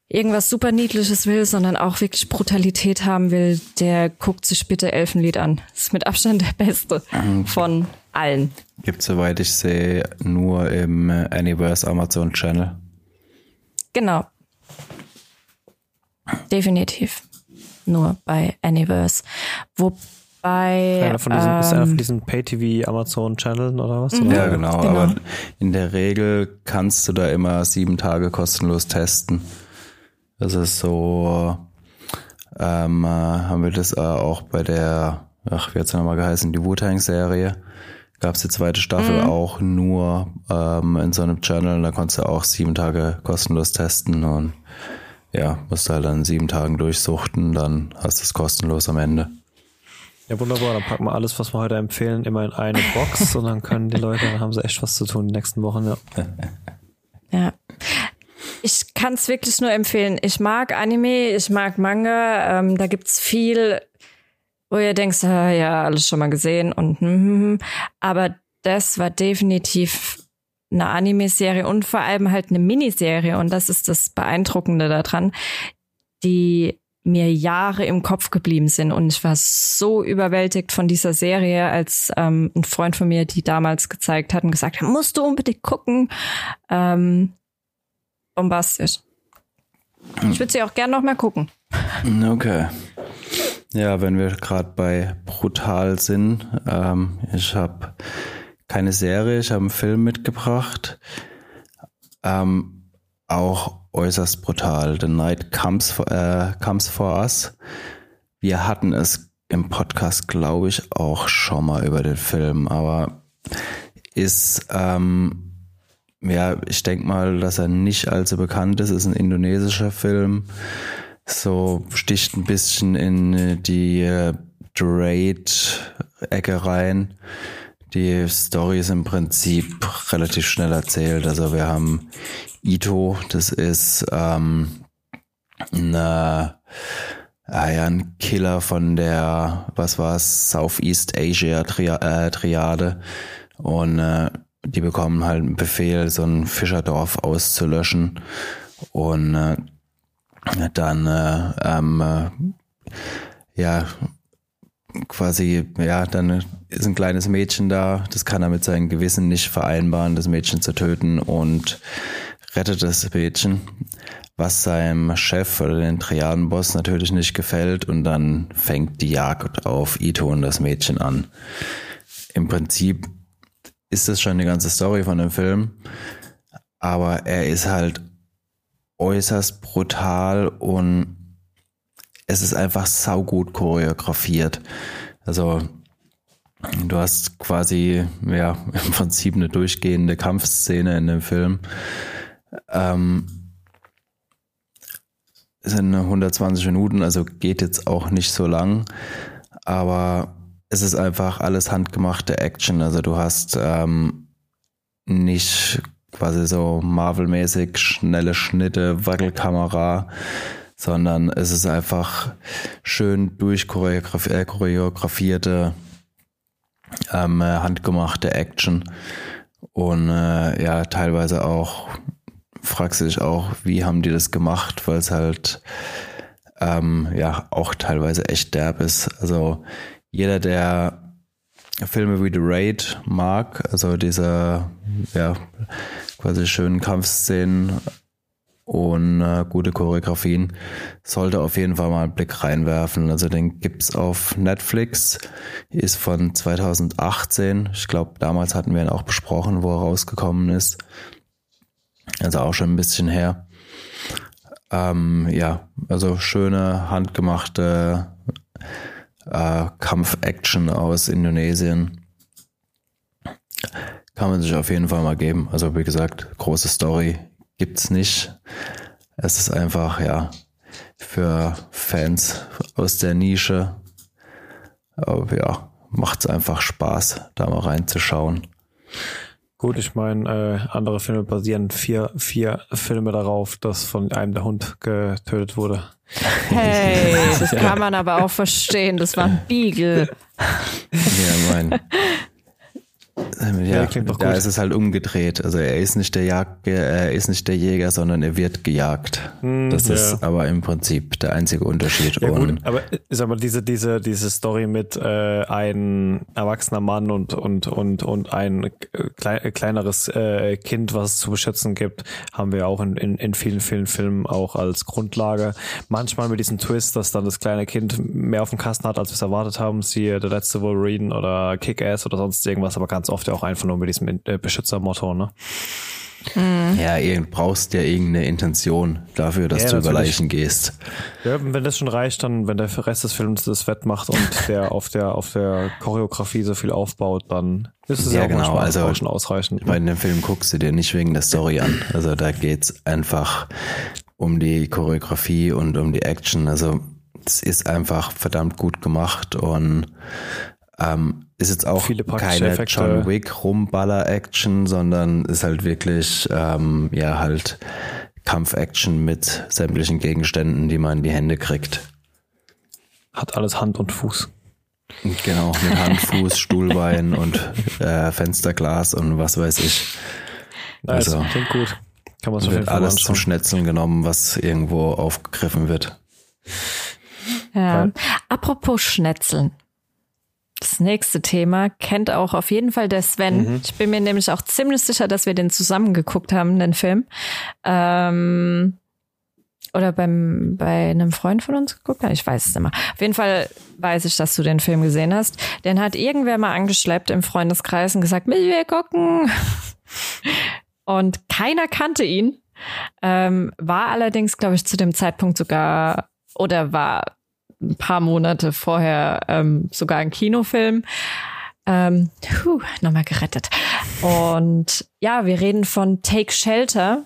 irgendwas super Niedliches will, sondern auch wirklich Brutalität haben will, der guckt sich bitte Elfenlied an. Das ist mit Abstand der beste von allen. Gibt soweit ich sehe nur im Anyverse Amazon Channel. Genau. Definitiv. Nur bei Anyverse. Wobei bei. Einer von diesen, ähm, ist einer von diesen Pay-TV Amazon-Channeln oder was? Mhm. Ja, Oder? genau, Genau. Aber in der Regel kannst du da immer sieben Tage kostenlos testen. Das ist so, ähm, äh, haben wir das äh, auch bei der, ach, wie hat's nochmal geheißen, die Wu-Tang-Serie. Gab's die zweite Staffel auch nur ähm, in so einem Channel. Und da konntest du auch sieben Tage kostenlos testen und ja, musst du halt dann sieben Tagen durchsuchten, dann hast du es kostenlos am Ende. Ja, wunderbar. Dann packen wir alles, was wir heute empfehlen, immer in eine Box und dann können die Leute, dann haben sie echt was zu tun die nächsten Wochen, ja. *laughs* Ja. Ich kann es wirklich nur empfehlen. Ich mag Anime, ich mag Manga. Ähm, da gibt's viel, wo ihr denkt, ah, ja, alles schon mal gesehen und hm, hm, hm. aber das war definitiv eine Anime-Serie und vor allem halt eine Miniserie und das ist das Beeindruckende daran, die mir Jahre im Kopf geblieben sind und ich war so überwältigt von dieser Serie, als ähm, ein Freund von mir die damals gezeigt hat und gesagt hat, musst du unbedingt gucken. Ähm, bombastisch. Ich würde sie auch gern noch mal gucken. Okay. Ja, wenn wir gerade bei brutal sind, ähm, ich habe keine Serie, ich habe einen Film mitgebracht. Ähm, auch äußerst brutal. The Night Comes, äh, comes for Us. Wir hatten es im Podcast, glaube ich, auch schon mal über den Film, aber ist, ähm, ja, ich denke mal, dass er nicht allzu bekannt ist. Ist ein indonesischer Film. So sticht ein bisschen in die äh, Drade-Ecke rein. Die Story ist im Prinzip relativ schnell erzählt. Also wir haben Ito, das ist ähm, eine, ah ein Killer von der, was war es, Southeast Asia äh, Triade. Und äh, die bekommen halt einen Befehl, so ein Fischerdorf auszulöschen. Und äh, dann äh, ähm, äh, ja quasi, ja, dann ist ein kleines Mädchen da, das kann er mit seinem Gewissen nicht vereinbaren, das Mädchen zu töten und rettet das Mädchen, was seinem Chef oder den Triadenboss natürlich nicht gefällt und dann fängt die Jagd auf Ito und das Mädchen an. Im Prinzip ist das schon die ganze Story von dem Film, aber er ist halt äußerst brutal und es ist einfach saugut choreografiert. Also du hast quasi ja *laughs* im Prinzip eine durchgehende Kampfszene in dem Film. Ähm, sind 120 Minuten, also geht jetzt auch nicht so lang, aber es ist einfach alles handgemachte Action. Also du hast ähm, nicht quasi so Marvel-mäßig schnelle Schnitte, Wackelkamera, sondern es ist einfach schön durchchoreografierte, ähm, handgemachte Action und äh, ja, teilweise auch fragst du dich auch, wie haben die das gemacht, weil es halt ähm, ja auch teilweise echt derb ist. Also jeder, der Filme wie The Raid mag, also diese ja quasi schönen Kampfszenen und äh, gute Choreografien, sollte auf jeden Fall mal einen Blick reinwerfen. Also den gibt's auf Netflix, ist von 2018. Ich glaube, damals hatten wir ihn auch besprochen, wo er rausgekommen ist. Also auch schon ein bisschen her. Ähm, ja, also schöne handgemachte äh, Kampf-Action aus Indonesien. Kann man sich auf jeden Fall mal geben. Also wie gesagt, große Story, gibt's nicht. Es ist einfach, ja, für Fans aus der Nische. Aber ja, macht's einfach Spaß, da mal reinzuschauen. Gut, ich meine, äh, andere Filme basieren vier, vier Filme darauf, dass von einem der Hund getötet wurde. Hey, *laughs* das kann man aber auch verstehen. Das war ein Beagle. Ja, mein. *laughs* Ja, da ist es halt umgedreht. Also er ist nicht der Jagd, er ist nicht der Jäger, sondern er wird gejagt. Hm, das ja. ist aber im Prinzip der einzige Unterschied. Ja, gut, aber sag mal, diese, diese, diese Story mit äh, ein erwachsener Mann und, und, und, und ein klei kleineres äh, Kind, was es zu beschützen gibt, haben wir auch in, in, in vielen, vielen Filmen auch als Grundlage. Manchmal mit diesem Twist, dass dann das kleine Kind mehr auf dem Kasten hat, als wir es erwartet haben, siehe der letzte Wolverine oder Kick-Ass oder sonst irgendwas, aber ganz oft ja auch einfach nur mit diesem äh, Beschützermotto, ne? Mhm. Ja, brauchst ja irgendeine Intention dafür, dass ja, du über Leichen gehst. Ja, wenn das schon reicht, dann, wenn der Rest des Films das wettmacht und *laughs* der auf der, auf der Choreografie so viel aufbaut, dann ist es ja, ja auch genau. also, schon ausreichend. Ich meine, den Film guckst du dir nicht wegen der Story an. Also da geht's einfach um die Choreografie und um die Action. Also es ist einfach verdammt gut gemacht und ähm, ist jetzt auch keine Effekte. John Wick Rumballer-Action, sondern ist halt wirklich, ähm, ja, halt Kampf-Action mit sämtlichen Gegenständen, die man in die Hände kriegt. Hat alles Hand und Fuß. Genau, mit Hand, *laughs* Fuß, Stuhlbein und äh, Fensterglas und was weiß ich. Nice, also, klingt gut. Kann man so wird alles zum Schnetzeln genommen, was irgendwo aufgegriffen wird. Ja. Apropos Schnetzeln. Das nächste Thema kennt auch auf jeden Fall der Sven. Mhm. Ich bin mir nämlich auch ziemlich sicher, dass wir den zusammen geguckt haben, den Film. Ähm, oder beim, bei einem Freund von uns geguckt? Ich weiß es immer. Auf jeden Fall weiß ich, dass du den Film gesehen hast. Den hat irgendwer mal angeschleppt im Freundeskreis und gesagt, will wir gucken? *laughs* Und keiner kannte ihn. Ähm, war allerdings, glaube ich, zu dem Zeitpunkt sogar oder war ein paar Monate vorher ähm, sogar ein Kinofilm. Ähm, puh, nochmal gerettet. Und ja, wir reden von Take Shelter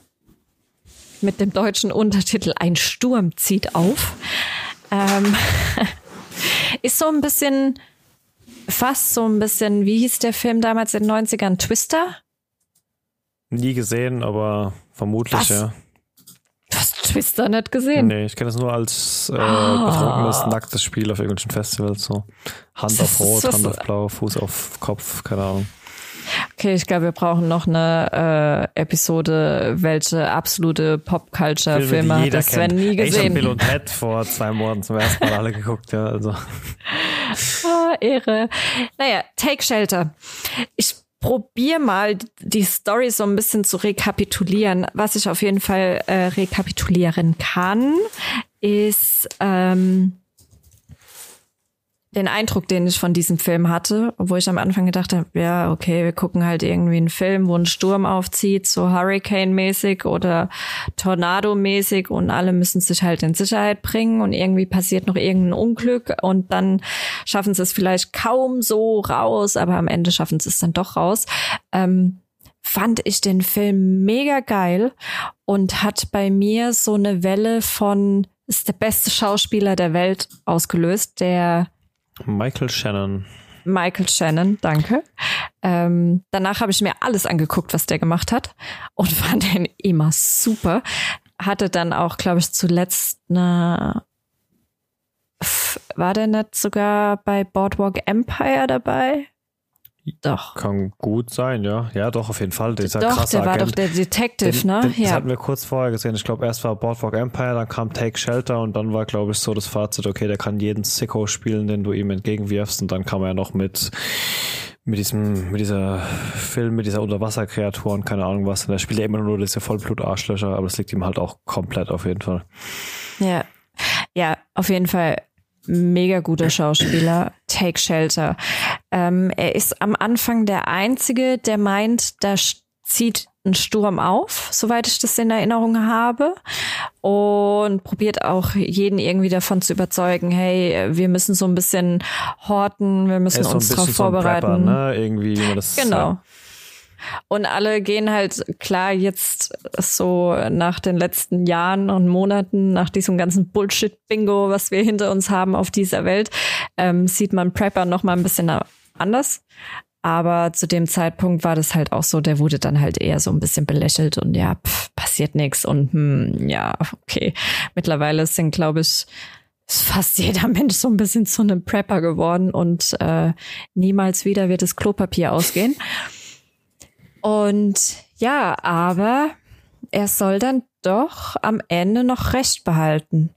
mit dem deutschen Untertitel Ein Sturm zieht auf. Ähm, *laughs* ist so ein bisschen, fast so ein bisschen, wie hieß der Film damals in den 90ern? Twister? Nie gesehen, aber vermutlich, Was? ja. Twister nicht gesehen. Nee, ich kenne es nur als äh, Ah. betrunkenes, nacktes Spiel auf irgendwelchen Festivals. So. Hand Das auf Rot, Hand auf Blau, Fuß auf Kopf, keine Ahnung. Okay, ich glaube, wir brauchen noch eine äh, Episode, welche absolute Pop-Culture-Filme hat der Sven nie Ey, Ich habe Bill gesehen. und Ted vor zwei Monaten zum ersten Mal alle geguckt, ja. Also. *laughs* Ah, Ehre. Naja, Take Shelter. Ich probiere mal die Story so ein bisschen zu rekapitulieren. Was ich auf jeden Fall äh, rekapitulieren kann, ist ähm, den Eindruck, den ich von diesem Film hatte, wo ich am Anfang gedacht habe, ja, okay, wir gucken halt irgendwie einen Film, wo ein Sturm aufzieht, so Hurricane-mäßig oder Tornado-mäßig und alle müssen sich halt in Sicherheit bringen und irgendwie passiert noch irgendein Unglück und dann schaffen sie es vielleicht kaum so raus, aber am Ende schaffen sie es dann doch raus. Ähm, fand ich den Film mega geil und hat bei mir so eine Welle von ist der beste Schauspieler der Welt ausgelöst, der Michael Shannon. Michael Shannon, danke. Ähm, danach habe ich mir alles angeguckt, was der gemacht hat und *laughs* fand den immer super. Hatte dann auch, glaube ich, zuletzt eine war der nicht sogar bei Boardwalk Empire dabei? Doch. Kann gut sein, ja. Ja, doch, auf jeden Fall. Dieser Doch, krasse der war Agent. doch der Detective, Den, ne? den, Das ja. hatten wir kurz vorher gesehen. Ich glaube, erst war Boardwalk Empire, dann kam Take Shelter und dann war, glaube ich, so das Fazit, okay, der kann jeden Sicko spielen, den du ihm entgegenwirfst. Und dann kam er noch mit, mit diesem, mit dieser Film, mit dieser Unterwasserkreatur und keine Ahnung was. Und der spielt ja immer nur diese Vollblut-Arschlöcher, aber das liegt ihm halt auch komplett auf jeden Fall. Ja. Ja, auf jeden Fall mega guter Schauspieler. Take Shelter. Ähm, er ist am Anfang der Einzige, der meint, da zieht ein Sturm auf, soweit ich das in Erinnerung habe. Und probiert auch jeden irgendwie davon zu überzeugen, hey, wir müssen so ein bisschen horten, wir müssen ist so uns darauf bisschen so vorbereiten. Prepper, ne? Irgendwie, wie man das Genau. Und alle gehen halt klar jetzt so nach den letzten Jahren und Monaten, nach diesem ganzen Bullshit-Bingo, was wir hinter uns haben auf dieser Welt, ähm, sieht man Prepper noch mal ein bisschen anders. Aber zu dem Zeitpunkt war das halt auch so, der wurde dann halt eher so ein bisschen belächelt und ja, pff, passiert nichts und hm, ja, okay. Mittlerweile sind, glaube ich, fast jeder *laughs* Mensch so ein bisschen zu einem Prepper geworden und äh, niemals wieder wird das Klopapier ausgehen. Und ja, aber er soll dann doch am Ende noch Recht behalten.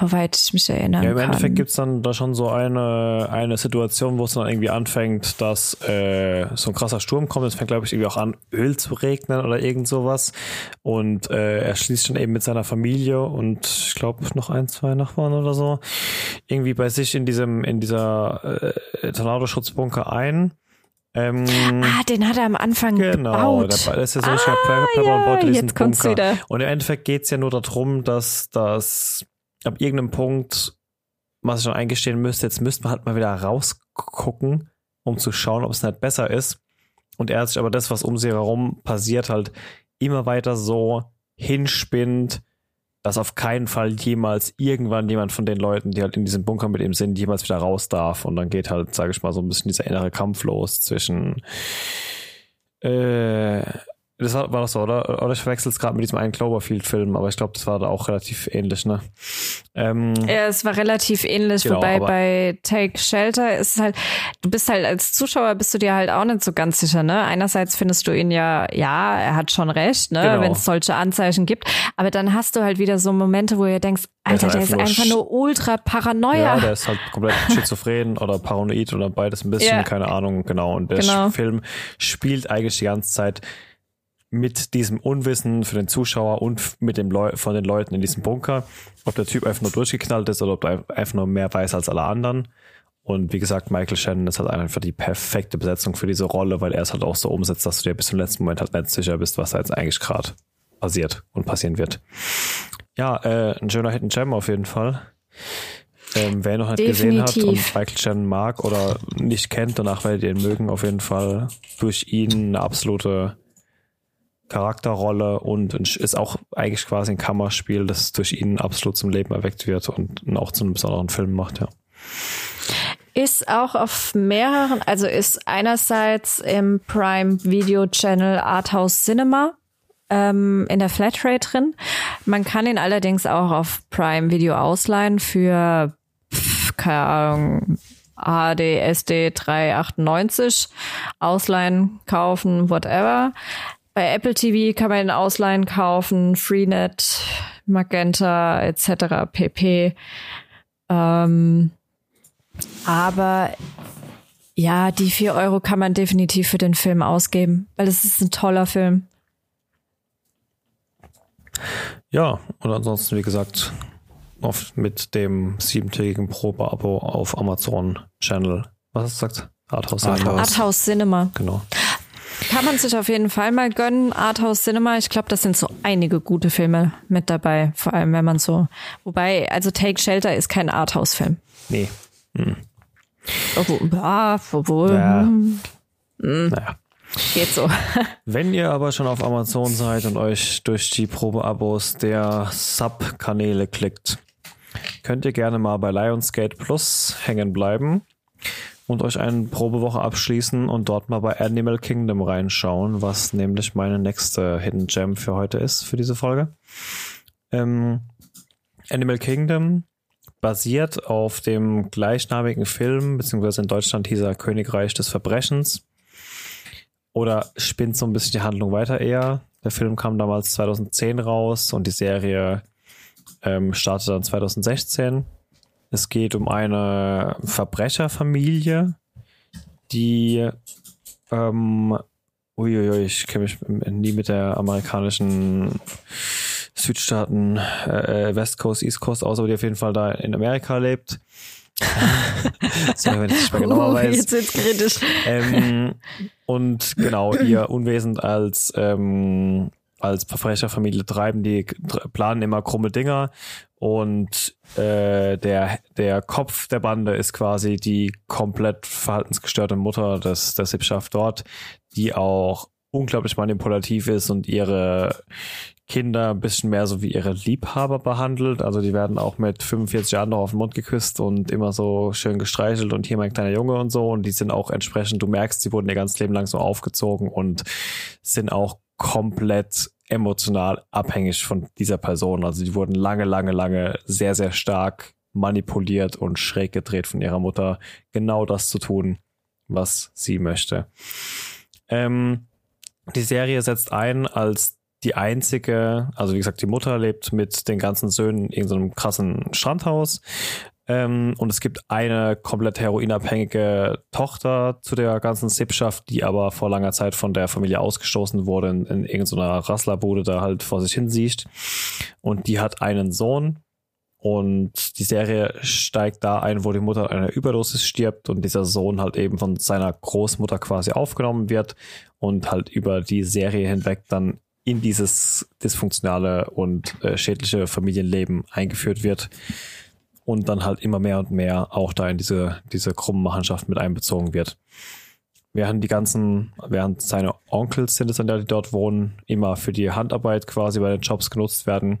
Soweit ich mich erinnern Ja, im kann. Endeffekt gibt's dann da schon so eine, eine Situation, wo es dann irgendwie anfängt, dass äh, so ein krasser Sturm kommt. Es fängt, glaube ich, irgendwie auch an, Öl zu regnen oder irgend sowas. Und äh, er schließt schon eben mit seiner Familie und ich glaube noch ein, zwei Nachbarn oder so irgendwie bei sich in diesem, in dieser äh, Tornadoschutzbunker ein. Ähm, ah, den hat er am Anfang Genau, gebaut. der, das ist ja so Ah, richtiger Prepper Prepper und ja, diesen jetzt kommt's Bunker. wieder. Und im Endeffekt geht's ja nur darum, dass das ab irgendeinem Punkt man sich schon eingestehen müsste, jetzt müsste man halt mal wieder rausgucken, um zu schauen, ob es nicht besser ist. Und er hat sich aber das, was um sie herum passiert, halt immer weiter so hinspinnt, dass auf keinen Fall jemals irgendwann jemand von den Leuten, die halt in diesem Bunker mit ihm sind, jemals wieder raus darf. Und dann geht halt, sage ich mal, so ein bisschen dieser innere Kampf los zwischen äh, das war, war das so, oder? Oder ich verwechsel es gerade mit diesem einen Cloverfield-Film, aber ich glaube, das war da auch relativ ähnlich, ne? Ähm, Ja, es war relativ ähnlich, Genau, wobei bei Take Shelter ist es halt, du bist halt als Zuschauer bist du dir halt auch nicht so ganz sicher, ne? Einerseits findest du ihn ja, ja, er hat schon recht, ne, Genau. wenn es solche Anzeichen gibt, aber dann hast du halt wieder so Momente, wo ihr denkst, Der ist Alter, der ist einfach nur ultra paranoia. Ja, der ist halt komplett *laughs* schizophren oder paranoid oder beides ein bisschen, Ja. keine Ahnung, genau. Und der Genau. Film spielt eigentlich die ganze Zeit mit diesem Unwissen für den Zuschauer und mit dem Leu von den Leuten in diesem Bunker, ob der Typ einfach nur durchgeknallt ist oder ob er einfach nur mehr weiß als alle anderen. Und wie gesagt, Michael Shannon ist halt einfach die perfekte Besetzung für diese Rolle, weil er es halt auch so umsetzt, dass du dir bis zum letzten Moment halt nicht sicher bist, was da jetzt eigentlich gerade passiert und passieren wird. Ja, äh, ein schöner Hidden Gem auf jeden Fall. Ähm, wer noch nicht gesehen hat und Michael Shannon mag oder nicht kennt, danach werdet ihr ihn mögen, auf jeden Fall durch ihn eine absolute Charakterrolle und ist auch eigentlich quasi ein Kammerspiel, das durch ihn absolut zum Leben erweckt wird und auch zu einem besonderen Film macht, ja. Ist auch auf mehreren, also ist einerseits im Prime Video Channel Arthouse Cinema ähm, in der Flatrate drin. Man kann ihn allerdings auch auf Prime Video ausleihen für, keine Ahnung, ADSD 398 ausleihen, kaufen, whatever. Bei Apple TV kann man ihn ausleihen, kaufen, Freenet, Magenta etc. pp. Ähm, aber ja, die vier Euro kann man definitiv für den Film ausgeben, weil es ist ein toller Film. Ja, und ansonsten, wie gesagt, oft mit dem siebentägigen Probe-Abo auf Amazon Channel. Was hast du gesagt? Arthouse Cinema. Arthouse Cinema. Genau. Kann man sich auf jeden Fall mal gönnen. Arthouse Cinema, ich glaube, das sind so einige gute Filme mit dabei. Vor allem, wenn man so. Wobei, also Take Shelter ist kein Arthouse-Film. Nee. Hm. Obwohl, ja, obwohl. Ja. Hm. Naja. Geht so. *laughs* Wenn ihr aber schon auf Amazon seid und euch durch die Probeabos der Sub-Kanäle klickt, könnt ihr gerne mal bei Lionsgate Plus hängen bleiben und euch eine Probewoche abschließen und dort mal bei Animal Kingdom reinschauen, was nämlich meine nächste Hidden Gem für heute ist, für diese Folge. Ähm, Animal Kingdom basiert auf dem gleichnamigen Film, beziehungsweise in Deutschland hieß er Königreich des Verbrechens. Oder spinnt so ein bisschen die Handlung weiter eher. Der Film kam damals 2010 raus und die Serie ähm, startete dann 2016. Es geht um eine Verbrecherfamilie, die ähm, uiuiui, ich kenne mich nie mit der amerikanischen Südstaaten, äh, West Coast, East Coast aus, aber die auf jeden Fall da in Amerika lebt. *laughs* Sorry, wenn ich nicht mehr genauer uh, weiß. Jetzt wird's kritisch. Ähm, und genau, ihr Unwesen als, ähm, als Verbrecherfamilie treiben, die planen immer krumme Dinger und äh, der, der Kopf der Bande ist quasi die komplett verhaltensgestörte Mutter des, der Sippschaft dort, die auch unglaublich manipulativ ist und ihre Kinder ein bisschen mehr so wie ihre Liebhaber behandelt. Also die werden auch mit 45 Jahren noch auf den Mund geküsst und immer so schön gestreichelt und hier mein kleiner Junge und so. Und die sind auch entsprechend, du merkst, sie wurden ihr ganzes Leben lang so aufgezogen und sind auch komplett emotional abhängig von dieser Person. Also die wurden lange, lange, lange sehr, sehr stark manipuliert und schräg gedreht von ihrer Mutter, genau das zu tun, was sie möchte. Ähm, die Serie setzt ein als die einzige, also wie gesagt, die Mutter lebt mit den ganzen Söhnen in irgendeinem krassen Strandhaus. Ähm, und es gibt eine komplett heroinabhängige Tochter zu der ganzen Sippschaft, die aber vor langer Zeit von der Familie ausgestoßen wurde, in, in irgendeiner Rasslerbude da halt vor sich hin sieht. Und die hat einen Sohn. Und die Serie steigt da ein, wo die Mutter einer Überdosis stirbt und dieser Sohn halt eben von seiner Großmutter quasi aufgenommen wird und halt über die Serie hinweg dann in dieses dysfunktionale und äh, schädliche Familienleben eingeführt wird und dann halt immer mehr und mehr auch da in diese, diese krummen Machenschaft mit einbezogen wird. Während die ganzen, während seine Onkels sind es dann ja, die dort wohnen, immer für die Handarbeit quasi bei den Jobs genutzt werden,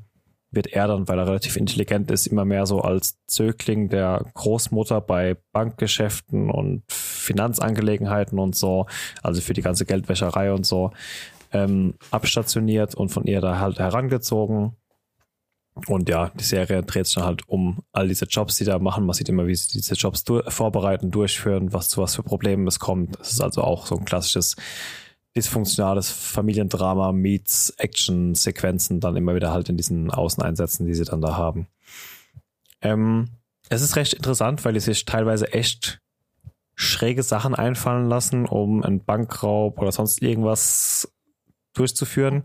wird er dann, weil er relativ intelligent ist, immer mehr so als Zögling der Großmutter bei Bankgeschäften und Finanzangelegenheiten und so, also für die ganze Geldwäscherei und so, ähm, abstationiert und von ihr da halt herangezogen. Und ja, die Serie dreht sich dann halt um all diese Jobs, die da machen. Man sieht immer, wie sie diese Jobs du vorbereiten, durchführen, was zu was für Problemen es kommt. Es ist also auch so ein klassisches dysfunktionales Familiendrama meets Action-Sequenzen dann immer wieder halt in diesen Außeneinsätzen, die sie dann da haben. Ähm, es ist recht interessant, weil die sich teilweise echt schräge Sachen einfallen lassen, um einen Bankraub oder sonst irgendwas durchzuführen.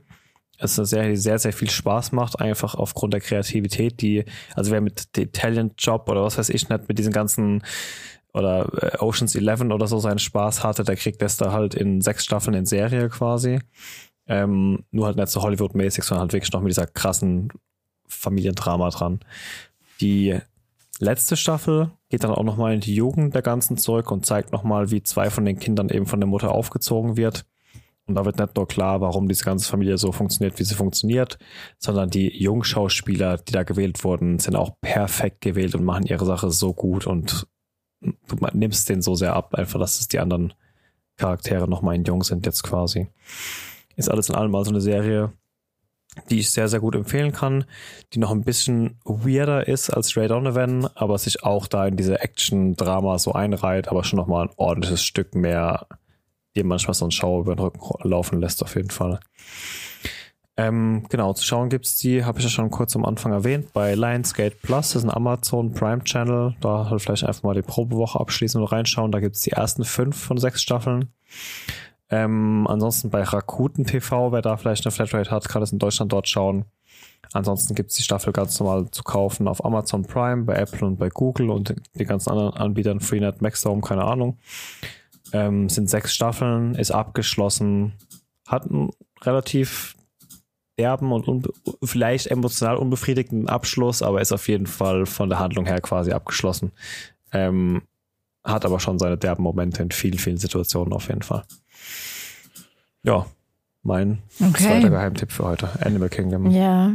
Es ist eine Serie, die sehr, sehr viel Spaß macht, einfach aufgrund der Kreativität, die, also wer mit Talent Job oder was weiß ich nicht, mit diesen ganzen oder äh, Oceans 11 oder so seinen Spaß hatte, der kriegt das da halt in sechs Staffeln in Serie quasi. Ähm, nur halt nicht so Hollywood-mäßig, sondern halt wirklich noch mit dieser krassen Familiendrama dran. Die letzte Staffel geht dann auch nochmal in die Jugend der ganzen zurück und zeigt nochmal, wie zwei von den Kindern eben von der Mutter aufgezogen wird. Und da wird nicht nur klar, warum diese ganze Familie so funktioniert, wie sie funktioniert, sondern die Jungschauspieler, die da gewählt wurden, sind auch perfekt gewählt und machen ihre Sache so gut und du nimmst den so sehr ab, einfach, dass es die anderen Charaktere nochmal in Jung sind jetzt quasi. Ist alles in allem also eine Serie, die ich sehr, sehr gut empfehlen kann, die noch ein bisschen weirder ist als Ray Donovan, aber sich auch da in diese Action-Drama so einreiht, aber schon nochmal ein ordentliches Stück mehr, dir manchmal so einen Schauer über den Rücken laufen lässt, auf jeden Fall. Ähm, genau, zu schauen gibt's die, habe ich ja schon kurz am Anfang erwähnt, bei Lionsgate Plus, das ist ein Amazon Prime Channel. Da halt vielleicht einfach mal die Probewoche abschließen und reinschauen. Da gibt's die ersten fünf von sechs Staffeln. Ähm, ansonsten bei Rakuten TV, wer da vielleicht eine Flatrate hat, kann es in Deutschland dort schauen. Ansonsten gibt's die Staffel ganz normal zu kaufen auf Amazon Prime, bei Apple und bei Google und die ganzen anderen Anbietern, Freenet, Maxdome, keine Ahnung. Ähm, sind sechs Staffeln, ist abgeschlossen, hat einen relativ derben und vielleicht emotional unbefriedigenden Abschluss, aber ist auf jeden Fall von der Handlung her quasi abgeschlossen. Ähm, hat aber schon seine derben Momente in vielen, vielen Situationen auf jeden Fall. Ja, mein Okay. zweiter Geheimtipp für heute. Animal Kingdom. Ja.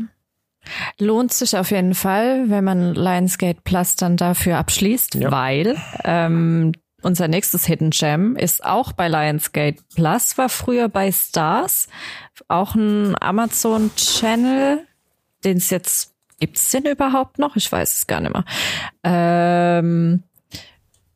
Lohnt sich auf jeden Fall, wenn man Lionsgate Plus dann dafür abschließt, Ja. weil ähm, unser nächstes Hidden Gem ist auch bei Lionsgate Plus, war früher bei Stars, auch ein Amazon-Channel, den es jetzt, gibt's den überhaupt noch? Ich weiß es gar nicht mehr. Ähm,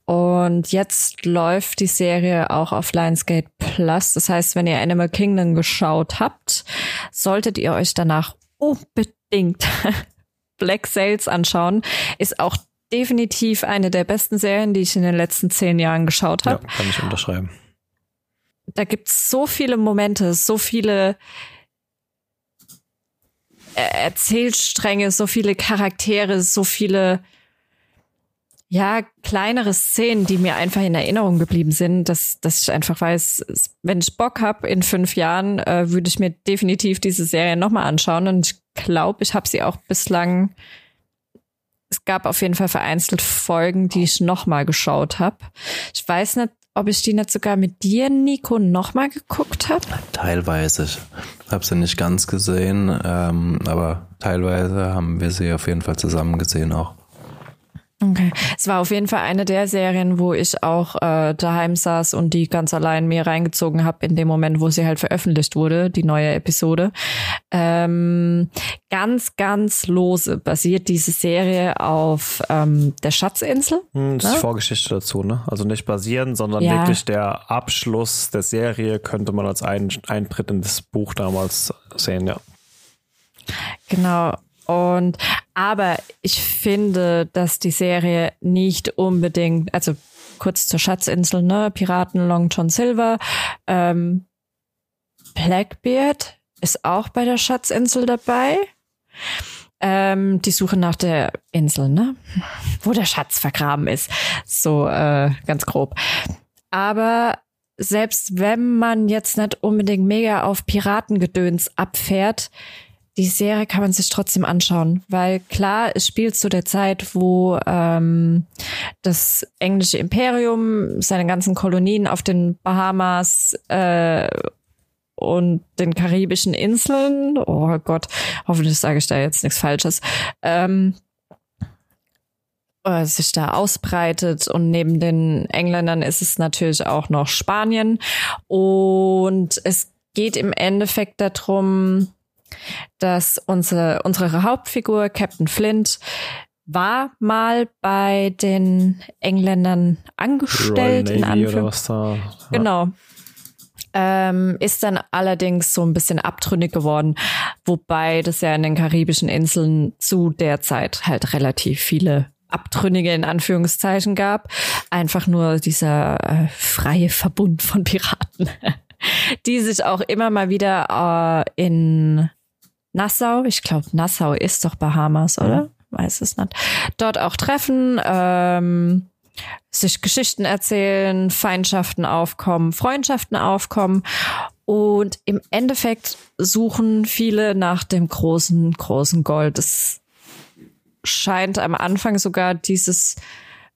und jetzt läuft die Serie auch auf Lionsgate Plus. Das heißt, wenn ihr Animal Kingdom geschaut habt, solltet ihr euch danach unbedingt *laughs* Black Sails anschauen. Ist auch definitiv eine der besten Serien, die ich in den letzten zehn Jahren geschaut Ja, habe. kann ich unterschreiben. Da gibt's so viele Momente, so viele äh, Erzählstränge, so viele Charaktere, so viele ja, kleinere Szenen, die mir einfach in Erinnerung geblieben sind, dass, dass ich einfach weiß, wenn ich Bock hab in fünf Jahren, äh, würde ich mir definitiv diese Serie nochmal anschauen. Und ich glaube, ich habe sie auch bislang. Es gab auf jeden Fall vereinzelt Folgen, die ich nochmal geschaut habe. Ich weiß nicht, ob ich die nicht sogar mit dir, Nico, nochmal geguckt habe. Teilweise. Ich habe sie nicht ganz gesehen, ähm, aber teilweise haben wir sie auf jeden Fall zusammen gesehen auch. Okay. Es war auf jeden Fall eine der Serien, wo ich auch äh, daheim saß und die ganz allein mir reingezogen habe in dem Moment, wo sie halt veröffentlicht wurde, die neue Episode. Ähm, ganz, ganz lose basiert diese Serie auf ähm, der Schatzinsel. Hm, Das ist Ne? die Vorgeschichte dazu, ne? Also nicht basieren, sondern Ja. wirklich der Abschluss der Serie könnte man als ein, Eintritt in das Buch damals sehen, ja. Genau. Und aber ich finde, dass die Serie nicht unbedingt, also kurz zur Schatzinsel, ne, Piraten Long John Silver, ähm, Blackbeard ist auch bei der Schatzinsel dabei. Ähm, die Suche nach der Insel, ne? Wo der Schatz vergraben ist. So äh, ganz grob. Aber selbst wenn man jetzt nicht unbedingt mega auf Piratengedöns abfährt, die Serie kann man sich trotzdem anschauen, weil klar, es spielt zu der Zeit, wo ähm, das englische Imperium seine ganzen Kolonien auf den Bahamas äh, und den karibischen Inseln, oh Gott, hoffentlich sage ich da jetzt nichts Falsches, ähm, äh, sich da ausbreitet und neben den Engländern ist es natürlich auch noch Spanien. Und es geht im Endeffekt darum, dass unsere, unsere Hauptfigur, Captain Flint, war mal bei den Engländern angestellt, in Anführungszeichen. was da. Ja. Genau. Ähm, ist dann allerdings so ein bisschen abtrünnig geworden, wobei das ja in den karibischen Inseln zu der Zeit halt relativ viele Abtrünnige in Anführungszeichen gab. Einfach nur dieser äh, freie Verbund von Piraten, *laughs* die sich auch immer mal wieder äh, in Nassau, ich glaube Nassau ist doch Bahamas, oder? Weiß es nicht. Dort auch treffen. Ähm, sich Geschichten erzählen, Feindschaften aufkommen, Freundschaften aufkommen. Und im Endeffekt suchen viele nach dem großen, großen Gold. Es scheint am Anfang sogar dieses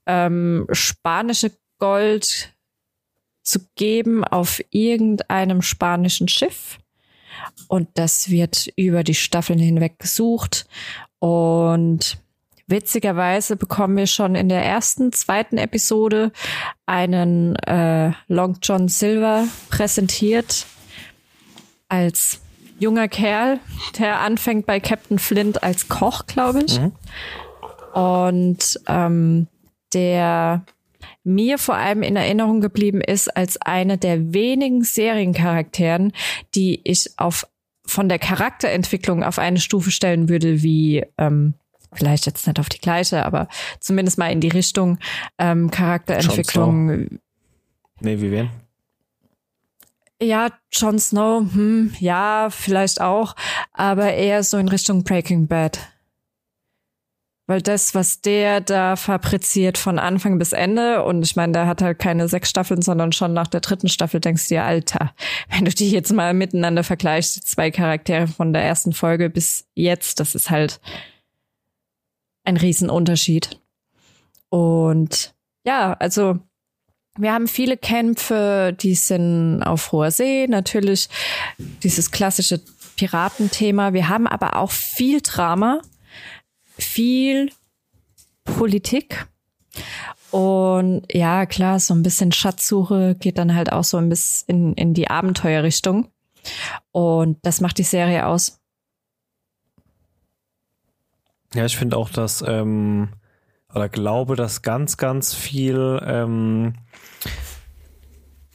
ähm, spanische Gold zu geben auf irgendeinem spanischen Schiff. Und das wird über die Staffeln hinweg gesucht. Und witzigerweise bekommen wir schon in der ersten, zweiten Episode einen äh, Long John Silver präsentiert als junger Kerl, der anfängt bei Captain Flint als Koch, glaube ich. Mhm. Und ähm, der mir vor allem in Erinnerung geblieben ist als eine der wenigen Seriencharakteren, die ich auf von der Charakterentwicklung auf eine Stufe stellen würde wie ähm, vielleicht jetzt nicht auf die gleiche, aber zumindest mal in die Richtung ähm, Charakterentwicklung. Nee, wie wen? Ja, Jon Snow, hm, ja, vielleicht auch, aber eher so in Richtung Breaking Bad. Weil das, was der da fabriziert von Anfang bis Ende, und ich meine, der hat halt keine sechs Staffeln, sondern schon nach der dritten Staffel denkst du dir, Alter, *laughs* wenn du die jetzt mal miteinander vergleichst, zwei Charaktere von der ersten Folge bis jetzt, das ist halt ein Riesenunterschied. Und ja, also wir haben viele Kämpfe, die sind auf hoher See, natürlich dieses klassische Piratenthema. Wir haben aber auch viel Drama, viel Politik. Und ja, klar, so ein bisschen Schatzsuche geht dann halt auch so ein bisschen in, in die Abenteuerrichtung. Und das macht die Serie aus. Ja, ich finde auch, dass, ähm, oder glaube, dass ganz, ganz viel ähm,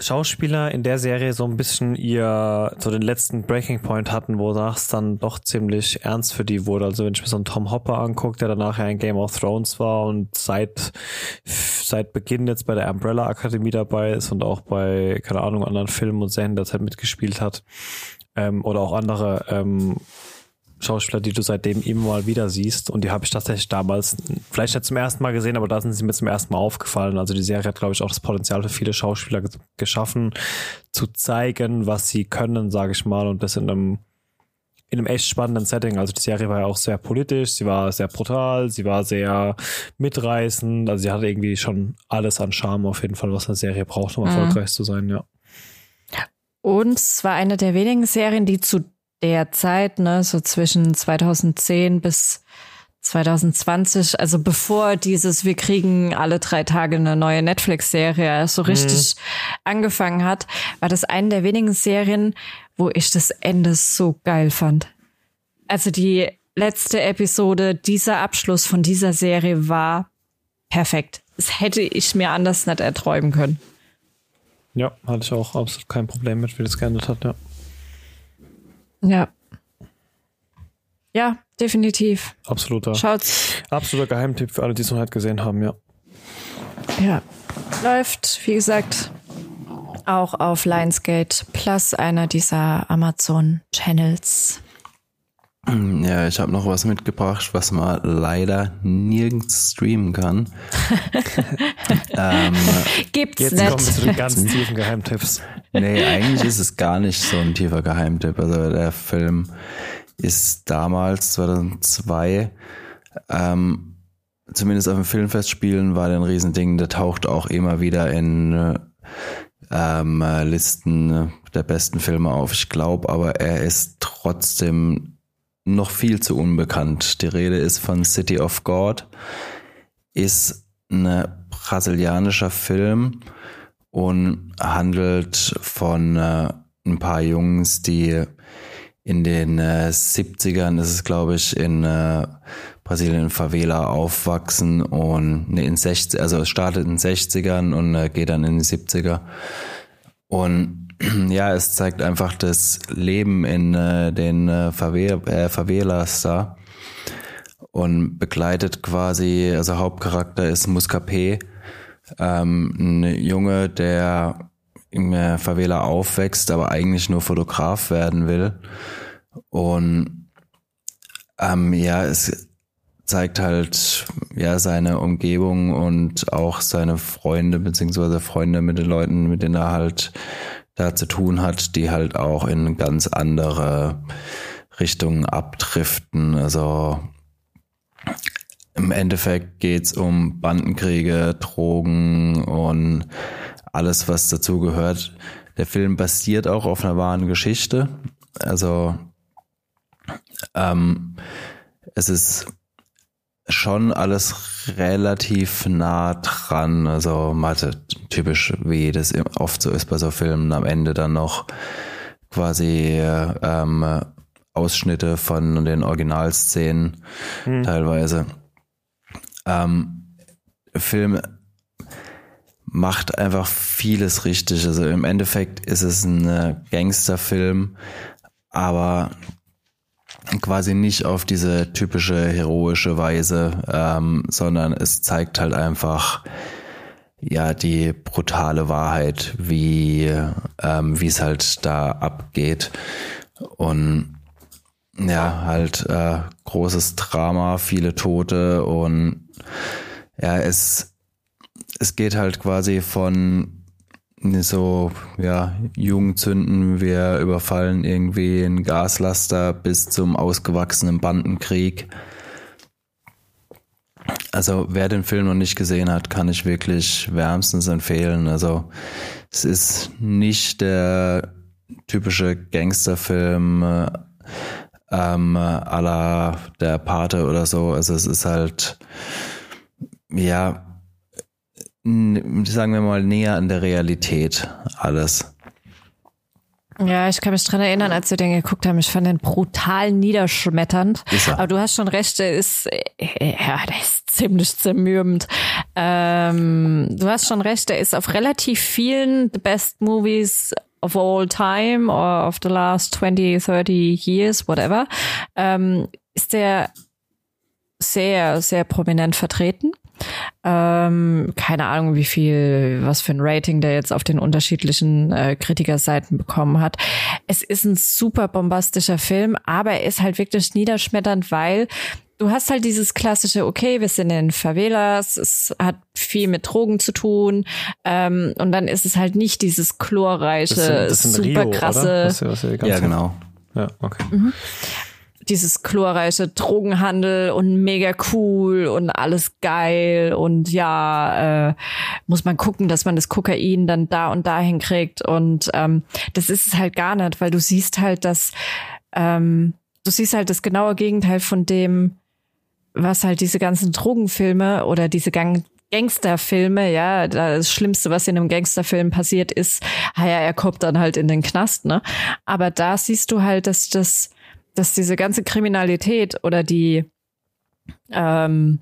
Schauspieler in der Serie so ein bisschen ihr, so den letzten Breaking Point hatten, wonach es dann doch ziemlich ernst für die wurde. Also wenn ich mir so einen Tom Hopper angucke, der danach ja in Game of Thrones war und seit, seit Beginn jetzt bei der Umbrella Akademie dabei ist und auch bei, keine Ahnung, anderen Filmen und Serien derzeit mitgespielt hat, ähm, oder auch andere ähm, Schauspieler, die du seitdem immer mal wieder siehst. Und die habe ich tatsächlich damals vielleicht nicht zum ersten Mal gesehen, aber da sind sie mir zum ersten Mal aufgefallen. Also die Serie hat, glaube ich, auch das Potenzial für viele Schauspieler geschaffen, zu zeigen, was sie können, sage ich mal. Und das in einem, in einem echt spannenden Setting. Also die Serie war ja auch sehr politisch, sie war sehr brutal, sie war sehr mitreißend. Also sie hatte irgendwie schon alles an Charme auf jeden Fall, was eine Serie braucht, um mhm. erfolgreich zu sein, ja. Und es war eine der wenigen Serien, die zu der Zeit, ne, so zwischen 2010 bis 2020, also bevor dieses Wir kriegen alle drei Tage eine neue Netflix-Serie so richtig mhm. angefangen hat, war das eine der wenigen Serien, wo ich das Ende so geil fand. Also die letzte Episode, dieser Abschluss von dieser Serie war perfekt. Das hätte ich mir anders nicht erträumen können. Ja, hatte ich auch absolut kein Problem mit, wie das geendet hat, ja. Ja. Ja, definitiv. Absoluter. Schaut's. Absoluter Geheimtipp für alle, die es noch nicht gesehen haben, ja. Ja. Läuft, wie gesagt, auch auf Lionsgate Plus, einer dieser Amazon-Channels. *clears throat* Ja, ich habe noch was mitgebracht, was man leider nirgends streamen kann. *laughs* ähm, Gibt's Jetzt nicht. kommen wir zu den ganz tiefen Geheimtipps. Nee, eigentlich ist es gar nicht so ein tiefer Geheimtipp. Also der Film ist damals, 2002, ähm, zumindest auf dem Filmfestspielen war der ein Riesending. Der taucht auch immer wieder in ähm, Listen der besten Filme auf. Ich glaube aber, er ist trotzdem noch viel zu unbekannt. Die Rede ist von City of God, ist ein brasilianischer Film und handelt von äh, ein paar Jungs, die in den äh, 70ern, ist es glaube ich, in äh, Brasilien in Favela aufwachsen und ne, in 60, also es startet in den 60ern und äh, geht dann in die 70er. Und *clears throat* ja, es zeigt einfach das Leben in äh, den äh, Favela, äh, Favelas da und begleitet quasi, also Hauptcharakter ist Muscapé, ähm, ein Junge, der in der Favela aufwächst, aber eigentlich nur Fotograf werden will. Und ähm, ja, es zeigt halt ja seine Umgebung und auch seine Freunde beziehungsweise Freunde mit den Leuten, mit denen er halt da zu tun hat, die halt auch in ganz andere Richtungen abdriften. Also im Endeffekt geht's um Bandenkriege, Drogen und alles, was dazugehört. Der Film basiert auch auf einer wahren Geschichte. Also ähm, es ist schon alles relativ nah dran. Also Mathe, typisch wie das oft so ist bei so Filmen, am Ende dann noch quasi ähm, Ausschnitte von den Originalszenen hm. teilweise. Ähm, Film macht einfach vieles richtig. Also im Endeffekt ist es ein Gangsterfilm, aber quasi nicht auf diese typische heroische Weise, ähm, sondern es zeigt halt einfach ja die brutale Wahrheit, wie ähm, wie es halt da abgeht. Und ja halt äh, großes Drama, viele Tote und ja es es geht halt quasi von so, ja, Jugendzünden, wir überfallen irgendwie einen Gaslaster bis zum ausgewachsenen Bandenkrieg. Also wer den Film noch nicht gesehen hat, kann ich wirklich wärmstens empfehlen. Also es ist nicht der typische Gangsterfilm ähm, à la der Pate oder so. Also es ist halt, ja, sagen wir mal, näher an der Realität alles. Ja, ich kann mich dran erinnern, als wir den geguckt haben, ich fand den brutal niederschmetternd. Aber du hast schon recht, der ist, ja, der ist ziemlich zermürbend. Ähm, du hast schon recht, der ist auf relativ vielen The Best Movies of all time or of the last 20, 30 years, whatever, ähm, ist der sehr, sehr prominent vertreten. Ähm, keine Ahnung, wie viel, was für ein Rating der jetzt auf den unterschiedlichen äh, Kritikerseiten bekommen hat. Es ist ein super bombastischer Film, aber er ist halt wirklich niederschmetternd, weil du hast halt dieses klassische, okay, wir sind in Favelas, es hat viel mit Drogen zu tun, ähm, und dann ist es halt nicht dieses chlorreiche, das sind, das sind super Rio, krasse. Was, was ja, genau. Ja, okay. Mhm dieses chlorreiche Drogenhandel und mega cool und alles geil und ja, äh, muss man gucken, dass man das Kokain dann da und da hinkriegt und ähm, das ist es halt gar nicht, weil du siehst halt, dass ähm, du siehst halt das genaue Gegenteil von dem, was halt diese ganzen Drogenfilme oder diese Gang Gangsterfilme, ja, das Schlimmste, was in einem Gangsterfilm passiert, ist, ja, er kommt dann halt in den Knast, ne? Aber da siehst du halt, dass das dass diese ganze Kriminalität oder die ähm,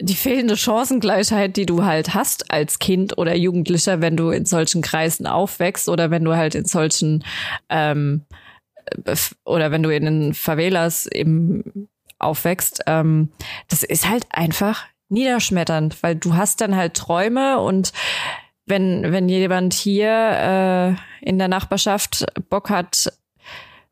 die fehlende Chancengleichheit, die du halt hast als Kind oder Jugendlicher, wenn du in solchen Kreisen aufwächst oder wenn du halt in solchen ähm, oder wenn du in den Favelas eben aufwächst, ähm, das ist halt einfach niederschmetternd, weil du hast dann halt Träume und wenn wenn jemand hier äh, in der Nachbarschaft Bock hat,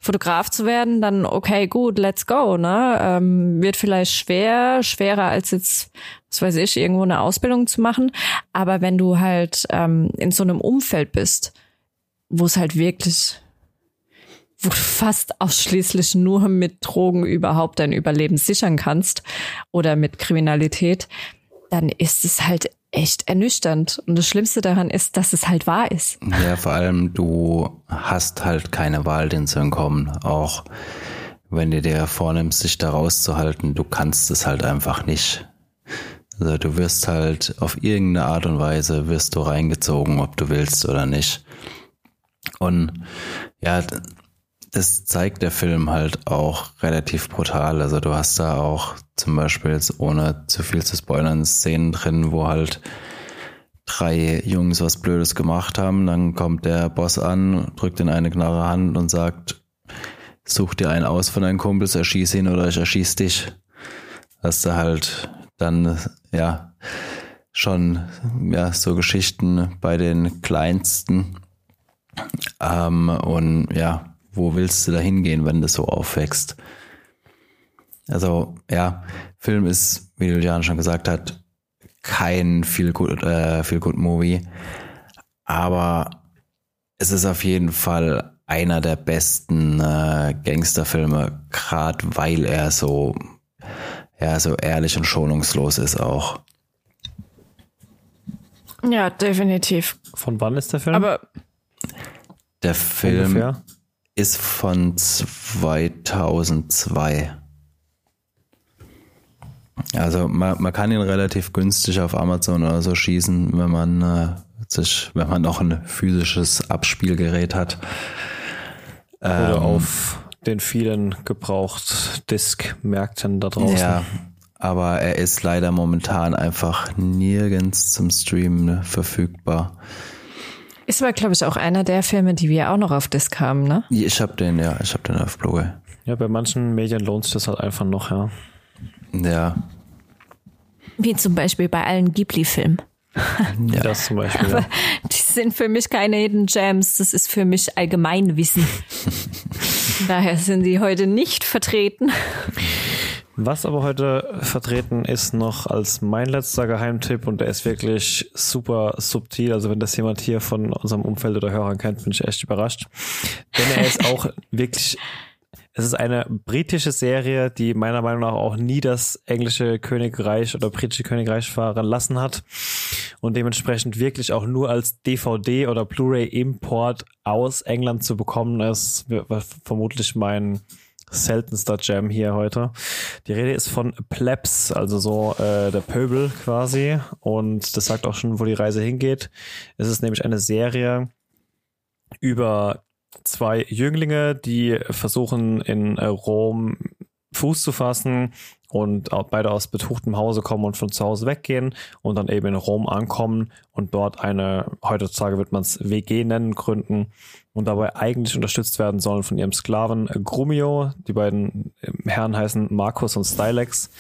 Fotograf zu werden, dann okay, gut, let's go, ne? Ähm, wird vielleicht schwer, schwerer als jetzt, was weiß ich, irgendwo eine Ausbildung zu machen. Aber wenn du halt ähm, in so einem Umfeld bist, wo es halt wirklich, wo du fast ausschließlich nur mit Drogen überhaupt dein Überleben sichern kannst oder mit Kriminalität, dann ist es halt echt ernüchternd. Und das Schlimmste daran ist, dass es halt wahr ist. Ja, vor allem du hast halt keine Wahl, den zu entkommen. Auch wenn du dir vornimmst, sich da rauszuhalten, du kannst es halt einfach nicht. Also du wirst halt auf irgendeine Art und Weise wirst du reingezogen, ob du willst oder nicht. Und ja, das zeigt der Film halt auch relativ brutal. Also du hast da auch zum Beispiel jetzt ohne zu viel zu spoilern Szenen drin, wo halt drei Jungs was Blödes gemacht haben. Dann kommt der Boss an, drückt in eine knarre Hand und sagt, such dir einen aus von deinen Kumpels, erschieß ihn oder ich erschieß dich. Hast du halt dann, ja, schon, ja, so Geschichten bei den Kleinsten. Ähm, und ja, wo willst du da hingehen, wenn du so aufwächst? Also ja, Film ist, wie Julian schon gesagt hat, kein viel gut äh, viel gut Movie, aber es ist auf jeden Fall einer der besten äh, Gangsterfilme, gerade weil er so ja so ehrlich und schonungslos ist auch. Ja, definitiv. Von wann ist der Film? Aber Der Film Ungefähr? Ist von 2002. Also man, man kann ihn relativ günstig auf Amazon oder so schießen, wenn man äh, sich, wenn man noch ein physisches Abspielgerät hat. Oder Ähm, auf den vielen gebraucht Disk-Märkten da draußen. Ja, aber er ist leider momentan einfach nirgends zum Streamen verfügbar. Ist aber, glaube ich, auch einer der Filme, die wir auch noch auf Disc haben, ne? Ich hab den, ja, ich hab den auf Blu-ray. Ja, bei manchen Medien lohnt sich das halt einfach noch, ja. Ja, Wie zum Beispiel bei allen Ghibli-Filmen. *laughs* Wie Das zum Beispiel. Ja. Die sind für mich keine Hidden Gems, das ist für mich Allgemeinwissen. *laughs* Daher sind die heute nicht vertreten. Was aber heute vertreten ist noch als mein letzter Geheimtipp und der ist wirklich super subtil. Also wenn das jemand hier von unserem Umfeld oder Hörern kennt, bin ich echt überrascht. Denn er ist auch *laughs* wirklich, es ist eine britische Serie, die meiner Meinung nach auch nie das englische Königreich oder britische Königreich verlassen hat und dementsprechend wirklich auch nur als DVD oder Blu-ray Import aus England zu bekommen ist, vermutlich mein seltenster Jam hier heute. Die Rede ist von Plebs, also so äh, der Pöbel quasi. Und das sagt auch schon, wo die Reise hingeht. Es ist nämlich eine Serie über zwei Jünglinge, die versuchen in äh, Rom Fuß zu fassen und beide aus betuchtem Hause kommen und von zu Hause weggehen und dann eben in Rom ankommen und dort eine, heutzutage wird man es WG nennen, gründen und dabei eigentlich unterstützt werden sollen von ihrem Sklaven Grumio. Die beiden äh, Herren heißen Markus und Stylex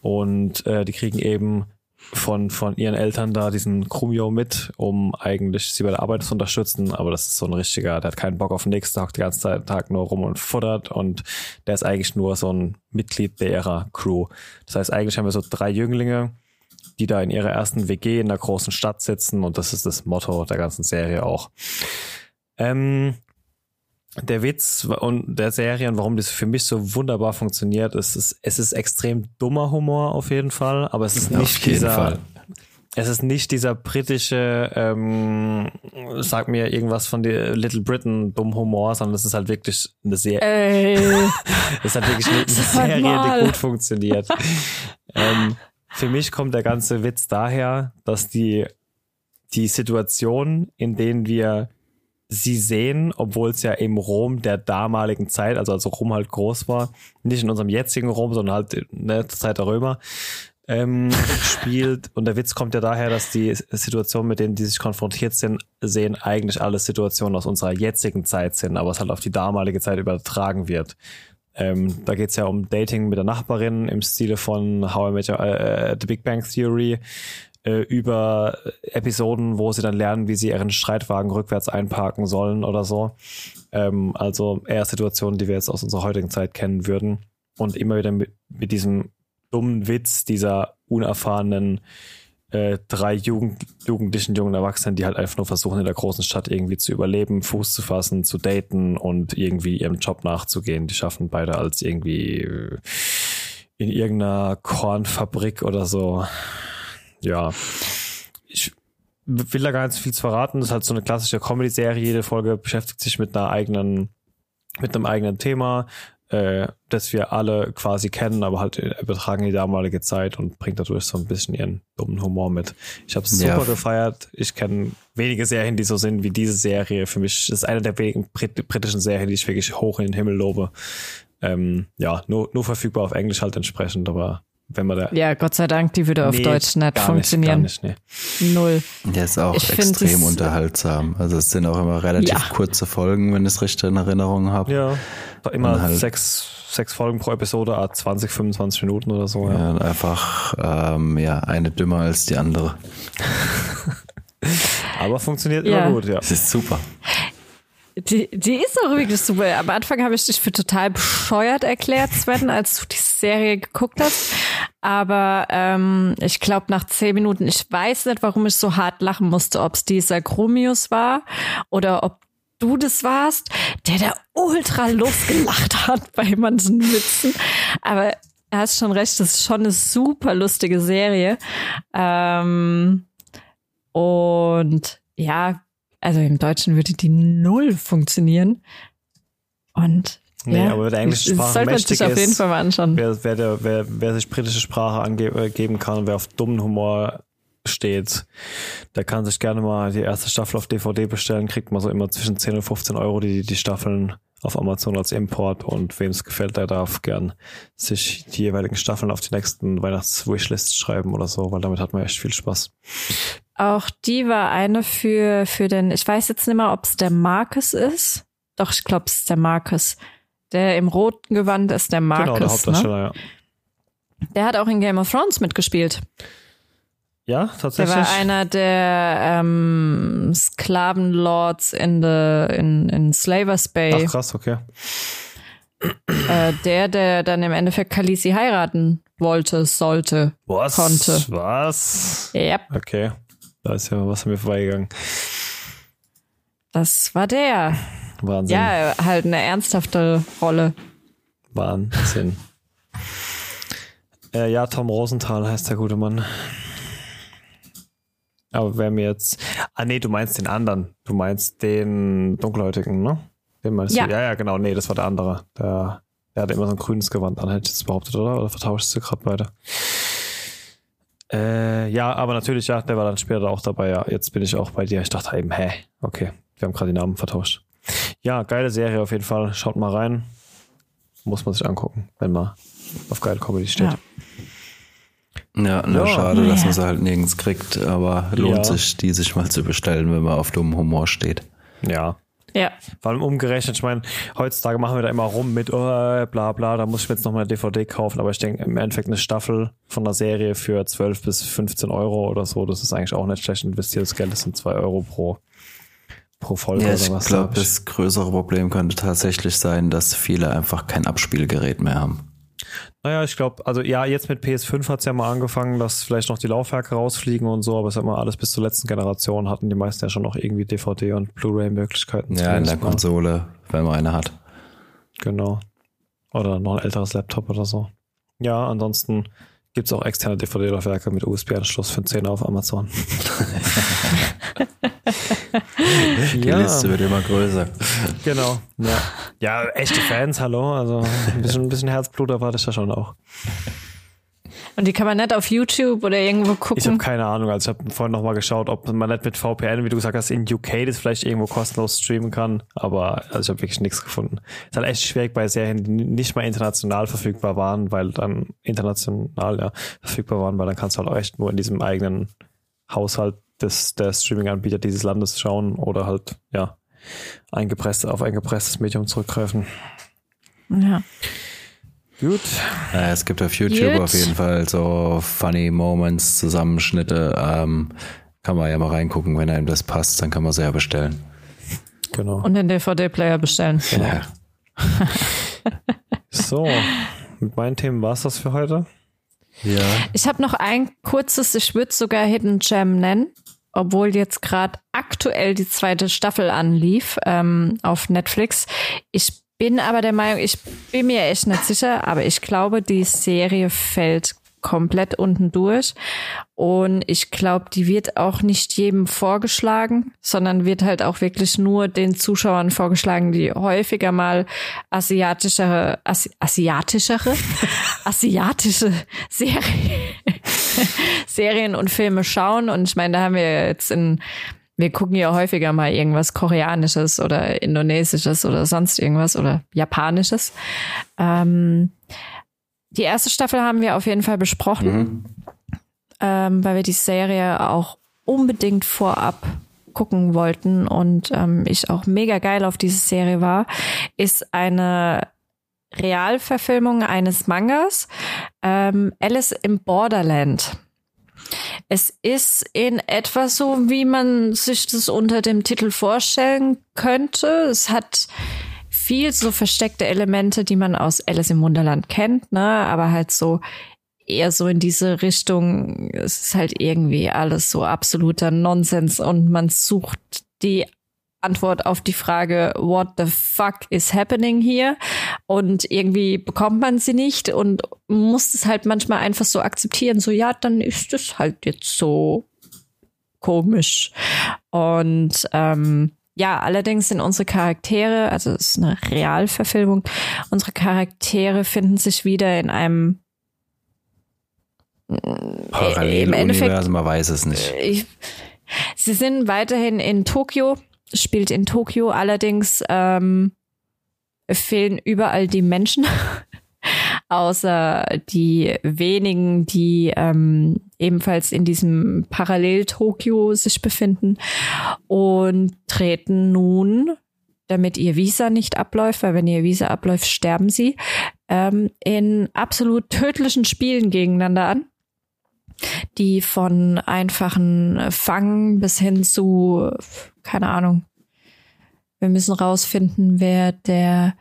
und äh, die kriegen eben von, von ihren Eltern da diesen Grumio mit, um eigentlich sie bei der Arbeit zu unterstützen. Aber das ist so ein richtiger, der hat keinen Bock auf nichts, der hockt den ganzen Tag nur rum und futtert und der ist eigentlich nur so ein Mitglied der ihrer Crew. Das heißt, eigentlich haben wir so drei Jünglinge, die da in ihrer ersten WG in der großen Stadt sitzen und das ist das Motto der ganzen Serie auch. Ähm, der Witz und der Serie und warum das für mich so wunderbar funktioniert, ist, es, es ist extrem dummer Humor auf jeden Fall, aber es ist Auf nicht jeden dieser, Fall. es ist nicht dieser britische, ähm, sag mir irgendwas von der Little Britain dumm Humor, sondern es ist halt wirklich eine Serie, *laughs* es ist halt wirklich eine, *laughs* Serie, mal. die gut funktioniert. ähm, für mich kommt der ganze Witz daher, dass die, die Situation, in denen wir sie sehen, obwohl es ja im Rom der damaligen Zeit, also als Rom halt groß war, nicht in unserem jetzigen Rom, sondern halt in der Zeit der Römer, ähm, *laughs* spielt. Und der Witz kommt ja daher, dass die Situationen, mit denen die sich konfrontiert sind, sehen eigentlich alle Situationen aus unserer jetzigen Zeit sind, aber es halt auf die damalige Zeit übertragen wird. Ähm, da geht's ja um Dating mit der Nachbarin im Stile von How I Met Your, äh, äh, The Big Bang Theory äh, über Episoden, wo sie dann lernen, wie sie ihren Streitwagen rückwärts einparken sollen oder so. Ähm, also eher Situationen, die wir jetzt aus unserer heutigen Zeit kennen würden. Und immer wieder mit, mit diesem dummen Witz dieser unerfahrenen äh, drei Jugend, jugendlichen jungen Erwachsenen, die halt einfach nur versuchen, in der großen Stadt irgendwie zu überleben, Fuß zu fassen, zu daten und irgendwie ihrem Job nachzugehen. Die schaffen beide als irgendwie äh, in irgendeiner Kornfabrik oder so. Ja. Ich will da gar nicht so viel zu verraten. Das ist halt so eine klassische Comedy-Serie. Jede Folge beschäftigt sich mit einer eigenen, mit einem eigenen Thema, äh, das wir alle quasi kennen, aber halt übertragen die damalige Zeit und bringt dadurch so ein bisschen ihren dummen Humor mit. Ich habe es super Ja. gefeiert. Ich kenne wenige Serien, die so sind wie diese Serie. Für mich ist eine der wenigen Brit britischen Serien, die ich wirklich hoch in den Himmel lobe. Ähm, ja, nur, nur verfügbar auf Englisch halt entsprechend, aber wenn man da Ja, Gott sei Dank, die würde auf Nee, Deutsch nicht gar funktionieren. Nicht, gar nicht, nee. Null. Der ist auch Ich extrem unterhaltsam. Also es sind auch immer relativ Ja. kurze Folgen, wenn ich es richtig in Erinnerung habe. Ja, immer halt- sechs, sechs Folgen pro Episode, ah, 20, 25 Minuten oder so. Ja. Ja, und einfach ähm, ja, eine dümmer als die andere. *laughs* Aber funktioniert Ja. immer gut, ja. Das ist super. Die, die ist auch wirklich super. Am Anfang habe ich dich für total bescheuert erklärt, Sven, als du die Serie geguckt hast. Aber ähm, ich glaube, nach zehn Minuten, ich weiß nicht, warum ich so hart lachen musste, ob es dieser Chromius war oder ob du das warst, der da ultra losgelacht hat *laughs* bei manchen Witzen. Aber er hat schon recht, das ist schon eine super lustige Serie. Ähm, und ja, also im Deutschen würde die null funktionieren. Und Nee, ja, aber der englischen Sprache sollte man mächtig sich auf jeden ist, Fall mal anschauen. Wer, wer, der, wer, wer sich britische Sprache angeben kann und wer auf dummen Humor steht, der kann sich gerne mal die erste Staffel auf DVD bestellen, kriegt man so immer zwischen 10 und 15 Euro die, die Staffeln auf Amazon als Import und wem es gefällt, der darf gern sich die jeweiligen Staffeln auf die nächsten Weihnachts-Wishlists schreiben oder so, weil damit hat man echt viel Spaß. Auch die war eine für, für den, ich weiß jetzt nicht mehr, ob es der Marcus ist. Doch, ich glaube, es ist der Marcus. Der im roten Gewand ist der Marcus. genau, der ne? Hauptdarsteller, ja. Der hat auch in Game of Thrones mitgespielt. Ja, Der tatsächlich. war einer der ähm, Sklavenlords in, the, in, in Slavers Bay. Ach krass, okay. Äh, der, der dann im Endeffekt Khaleesi heiraten wollte, sollte, Was? konnte. Was? Yep, Okay. Da ist ja was an mir vorbeigegangen. das war der. Wahnsinn. Ja, halt eine ernsthafte Rolle. Wahnsinn. äh, ja, Tom Rosenthal heißt der gute Mann. Aber wer mir jetzt. Ah, nee, du meinst den anderen. Du meinst den Dunkelhäutigen, ne? Den meinst Ja. du? Ja, ja, genau. Nee, das war der andere. Der, der hatte immer so ein grünes Gewand an, hätte ich jetzt behauptet, oder? Oder vertauschst du gerade beide? Äh, ja, aber natürlich, ja, der war dann später auch dabei. Ja, jetzt bin ich auch bei dir. Ich dachte eben, hä? Okay, wir haben gerade die Namen vertauscht. Ja, geile Serie auf jeden Fall. Schaut mal rein. Muss man sich angucken, wenn man auf geile Comedy steht. Ja. Ja, nur Ja. schade, dass man sie halt nirgends kriegt, aber lohnt Ja. sich, die sich mal zu bestellen, wenn man auf dummen Humor steht. Ja. Ja. Vor allem umgerechnet, ich meine, heutzutage machen wir da immer rum mit, oh, bla bla, da muss ich mir jetzt noch mal eine DVD kaufen, aber ich denke, im Endeffekt eine Staffel von einer Serie für 12 bis 15 Euro oder so, das ist eigentlich auch nicht schlecht investiertes Geld, das sind 2 Euro pro, pro Folge Ja, oder ich was. glaube, ich. das größere Problem könnte tatsächlich sein, dass viele einfach kein Abspielgerät mehr haben. Naja, ich glaube, also ja, jetzt mit PS5 hat's ja mal angefangen, dass vielleicht noch die Laufwerke rausfliegen und so, aber es hat mal alles bis zur letzten Generation hatten die meisten ja schon noch irgendwie DVD und Blu-ray-Möglichkeiten. Ja, in der mal. Konsole, wenn man eine hat. Genau. Oder noch ein älteres Laptop oder so. Ja, ansonsten gibt's auch externe DVD-Laufwerke mit USB-Anschluss für 10 auf Amazon. *laughs* Die Liste wird immer größer. Genau. Ja. ja, echte Fans, hallo. Also ein bisschen, ein bisschen Herzblut erwarte ich da schon auch. Und die kann man nicht auf YouTube oder irgendwo Ich habe gucken. keine Ahnung. Also ich habe vorhin noch mal geschaut, ob man nicht mit VPN, wie du gesagt hast, in UK das vielleicht irgendwo kostenlos streamen kann. Aber also ich habe wirklich nichts gefunden. Ist halt echt schwierig bei Serien, die nicht mal international verfügbar waren, weil dann international ja verfügbar waren, weil dann kannst du halt auch echt nur in diesem eigenen Haushalt des der Streaming-Anbieter dieses Landes schauen oder halt ja eingepresst auf ein gepresstes Medium zurückgreifen. Ja. Gut. Äh, es gibt auf YouTube Gut. auf jeden Fall so Funny Moments, Zusammenschnitte. Ähm, kann man ja mal reingucken, wenn einem das passt, dann kann man sie ja bestellen. Genau. Und den DVD-Player bestellen. Ja. *laughs* So, mit meinen Themen war's das für heute. ja. Ich habe noch ein kurzes, ich würde sogar Hidden Gem nennen, obwohl jetzt gerade aktuell die zweite Staffel anlief ähm, auf Netflix. Ich bin aber der Meinung, ich bin mir echt nicht sicher, aber ich glaube, die Serie fällt komplett unten durch. Und ich glaube, die wird auch nicht jedem vorgeschlagen, sondern wird halt auch wirklich nur den Zuschauern vorgeschlagen, die häufiger mal asiatischere, Asi asiatischere, *laughs* asiatische Serie, *laughs* Serien und Filme schauen. Und ich meine, da haben wir jetzt in, wir gucken ja häufiger mal irgendwas Koreanisches oder Indonesisches oder sonst irgendwas oder Japanisches. Ähm, die erste Staffel haben wir auf jeden Fall besprochen, ähm, weil wir die Serie auch unbedingt vorab gucken wollten und ähm, ich auch mega geil auf diese Serie war, ist eine Realverfilmung eines Mangas, ähm, Alice im Borderland. Es ist in etwa so, wie man sich das unter dem Titel vorstellen könnte. Es hat viel so versteckte Elemente, die man aus Alice im Wunderland kennt, ne? Aber halt so eher so in diese Richtung. Es ist halt irgendwie alles so absoluter Nonsens und man sucht die Antwort auf die Frage, what the fuck is happening here? Und irgendwie bekommt man sie nicht und muss es halt manchmal einfach so akzeptieren. So, ja, dann ist es halt jetzt so komisch. Und ähm, ja, allerdings sind unsere Charaktere, also es ist eine Realverfilmung, unsere Charaktere finden sich wieder in einem Paralleluniversum, man weiß es nicht. Ich, sie sind weiterhin in Tokio, spielt in Tokio, allerdings ähm, fehlen überall die Menschen, *laughs* außer die wenigen, die ähm, ebenfalls in diesem Parallel-Tokio sich befinden und treten nun, damit ihr Visa nicht abläuft, weil wenn ihr Visa abläuft, sterben sie, ähm, in absolut tödlichen Spielen gegeneinander an die von einfachen Fangen bis hin zu, keine Ahnung, wir müssen rausfinden, wer der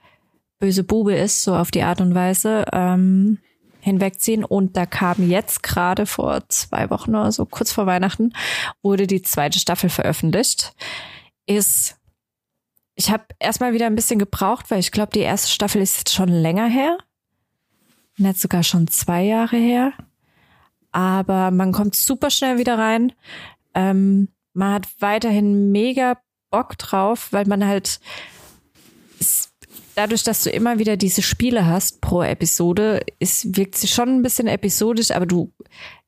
böse Bube ist, so auf die Art und Weise, ähm, hinwegziehen. Und da kam jetzt gerade vor zwei Wochen oder so, kurz vor Weihnachten, wurde die zweite Staffel veröffentlicht. Ist, ich habe erstmal wieder ein bisschen gebraucht, weil ich glaube, die erste Staffel ist jetzt schon länger her. Nicht sogar schon zwei Jahre her. Aber man kommt super schnell wieder rein. Ähm, man hat weiterhin mega Bock drauf, weil man halt dadurch, dass du immer wieder diese Spiele hast pro Episode, ist, wirkt sie schon ein bisschen episodisch, aber du,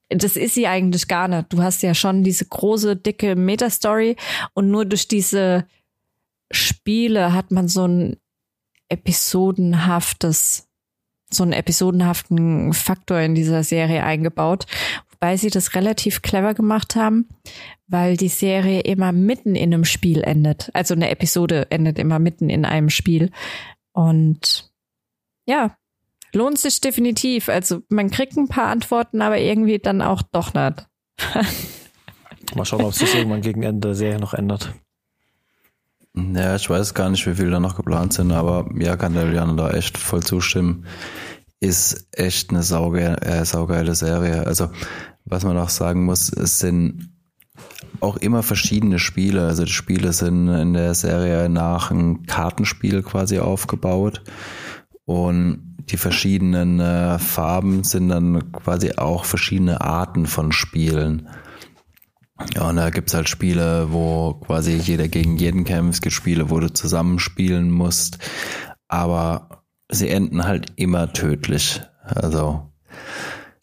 das ist sie eigentlich gar nicht. Du hast ja schon diese große, dicke Meta-Story und nur durch diese Spiele hat man so ein episodenhaftes, so einen episodenhaften Faktor in dieser Serie eingebaut, wobei sie das relativ clever gemacht haben, weil die Serie immer mitten in einem Spiel endet. Also eine Episode endet immer mitten in einem Spiel. Und ja, lohnt sich definitiv. Also man kriegt ein paar Antworten, aber irgendwie dann auch doch nicht. *laughs* Mal schauen, ob sich irgendwann gegen Ende der Serie noch ändert. Ja, ich weiß gar nicht, wie viele da noch geplant sind, aber ja, kann der Juliane da echt voll zustimmen. Ist echt eine sauge äh, saugeile Serie. Also, was man auch sagen muss, es sind auch immer verschiedene Spiele. Also die Spiele sind in der Serie nach einem Kartenspiel quasi aufgebaut. Und die verschiedenen äh, Farben sind dann quasi auch verschiedene Arten von Spielen. Ja, und da gibt's halt Spiele, wo quasi jeder gegen jeden kämpft. Es gibt Spiele, wo du zusammenspielen musst. Aber sie enden halt immer tödlich. Also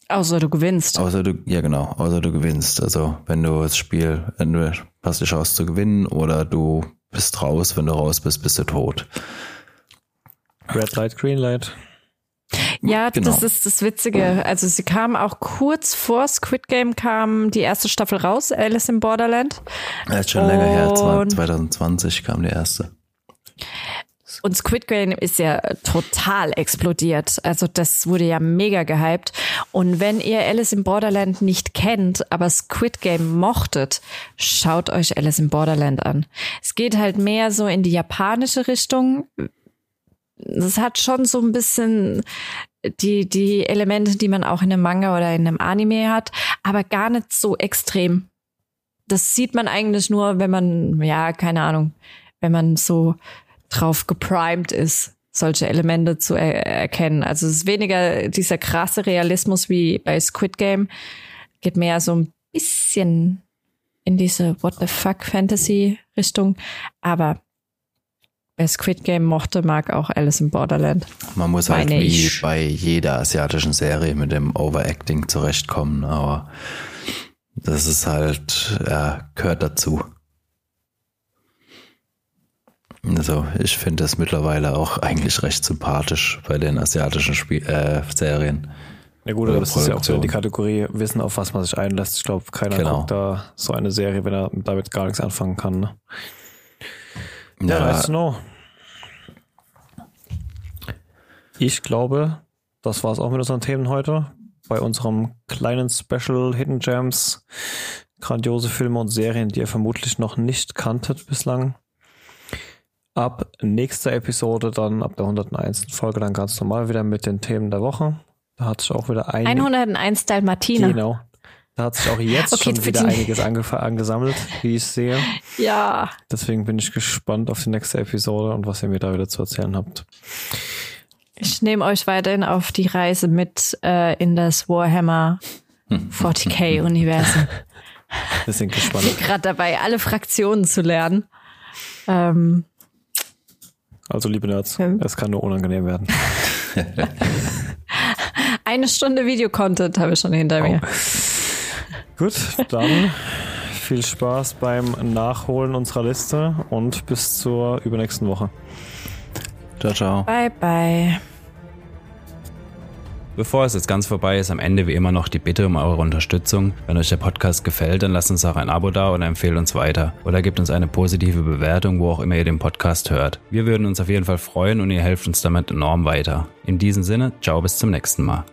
Außer du gewinnst. Außer du, ja genau, außer du gewinnst. Also wenn du das Spiel, wenn du hast die Chance zu gewinnen oder du bist raus, wenn du raus bist, bist du tot. Red Light, Green Light. Ja, genau. das ist das Witzige. Also sie kam auch kurz vor Squid Game kam die erste Staffel raus, Alice in Borderland. Ja, ist schon länger her, 2020 kam die erste. Und Squid Game ist ja total explodiert. Also das wurde ja mega gehypt. Und wenn ihr Alice in Borderland nicht kennt, aber Squid Game mochtet, schaut euch Alice in Borderland an. Es geht halt mehr so in die japanische Richtung. Das hat schon so ein bisschen die, die Elemente, die man auch in einem Manga oder in einem Anime hat, aber gar nicht so extrem. Das sieht man eigentlich nur, wenn man, ja, keine Ahnung, wenn man so drauf geprimed ist, solche Elemente zu er erkennen. Also es ist weniger dieser krasse Realismus wie bei Squid Game, geht mehr so ein bisschen in diese What the fuck Fantasy Richtung, aber wer Squid Game mochte, mag auch Alice in Borderland. Man muss halt wie ich. bei jeder asiatischen Serie mit dem Overacting zurechtkommen, aber das ist halt, ja, gehört dazu. Also ich finde das mittlerweile auch eigentlich recht sympathisch bei den asiatischen Spiel äh, Serien. Ja gut, aber das ist ja auch wieder die Kategorie Wissen, auf was man sich einlässt. Ich glaube, keiner genau. guckt da so eine Serie, wenn er damit gar nichts anfangen kann. Ne? Ja, nice know. Ich glaube, das war es auch mit unseren Themen heute. bei unserem kleinen Special Hidden Gems. Grandiose Filme und Serien, die ihr vermutlich noch nicht kanntet bislang. Ab nächster Episode, dann ab der 101. Folge, dann ganz normal wieder mit den Themen der Woche. Da hat sich auch wieder ein 101 Dalmatiner. Genau. Da hat sich auch jetzt Okay, schon jetzt wieder einiges ange angesammelt, wie ich sehe. Ja. Deswegen bin ich gespannt auf die nächste Episode und was ihr mir da wieder zu erzählen habt. Ich nehme euch weiterhin auf die Reise mit äh, in das Warhammer *laughs* 40k-Universum. Wir sind Ich bin gespannt. gerade dabei, alle Fraktionen zu lernen. Ähm, Also, liebe Nerds, Ja. es kann nur unangenehm werden. *laughs* eine Stunde Videocontent habe ich schon hinter mir. Gut, dann viel Spaß beim Nachholen unserer Liste und bis zur übernächsten Woche. Ciao, ciao. Bye, bye. Bevor es jetzt ganz vorbei ist, am Ende wie immer noch die Bitte um eure Unterstützung. Wenn euch der Podcast gefällt, dann lasst uns auch ein Abo da oder empfehlt uns weiter. Oder gebt uns eine positive Bewertung, wo auch immer ihr den Podcast hört. Wir würden uns auf jeden Fall freuen und ihr helft uns damit enorm weiter. In diesem Sinne, ciao bis zum nächsten Mal.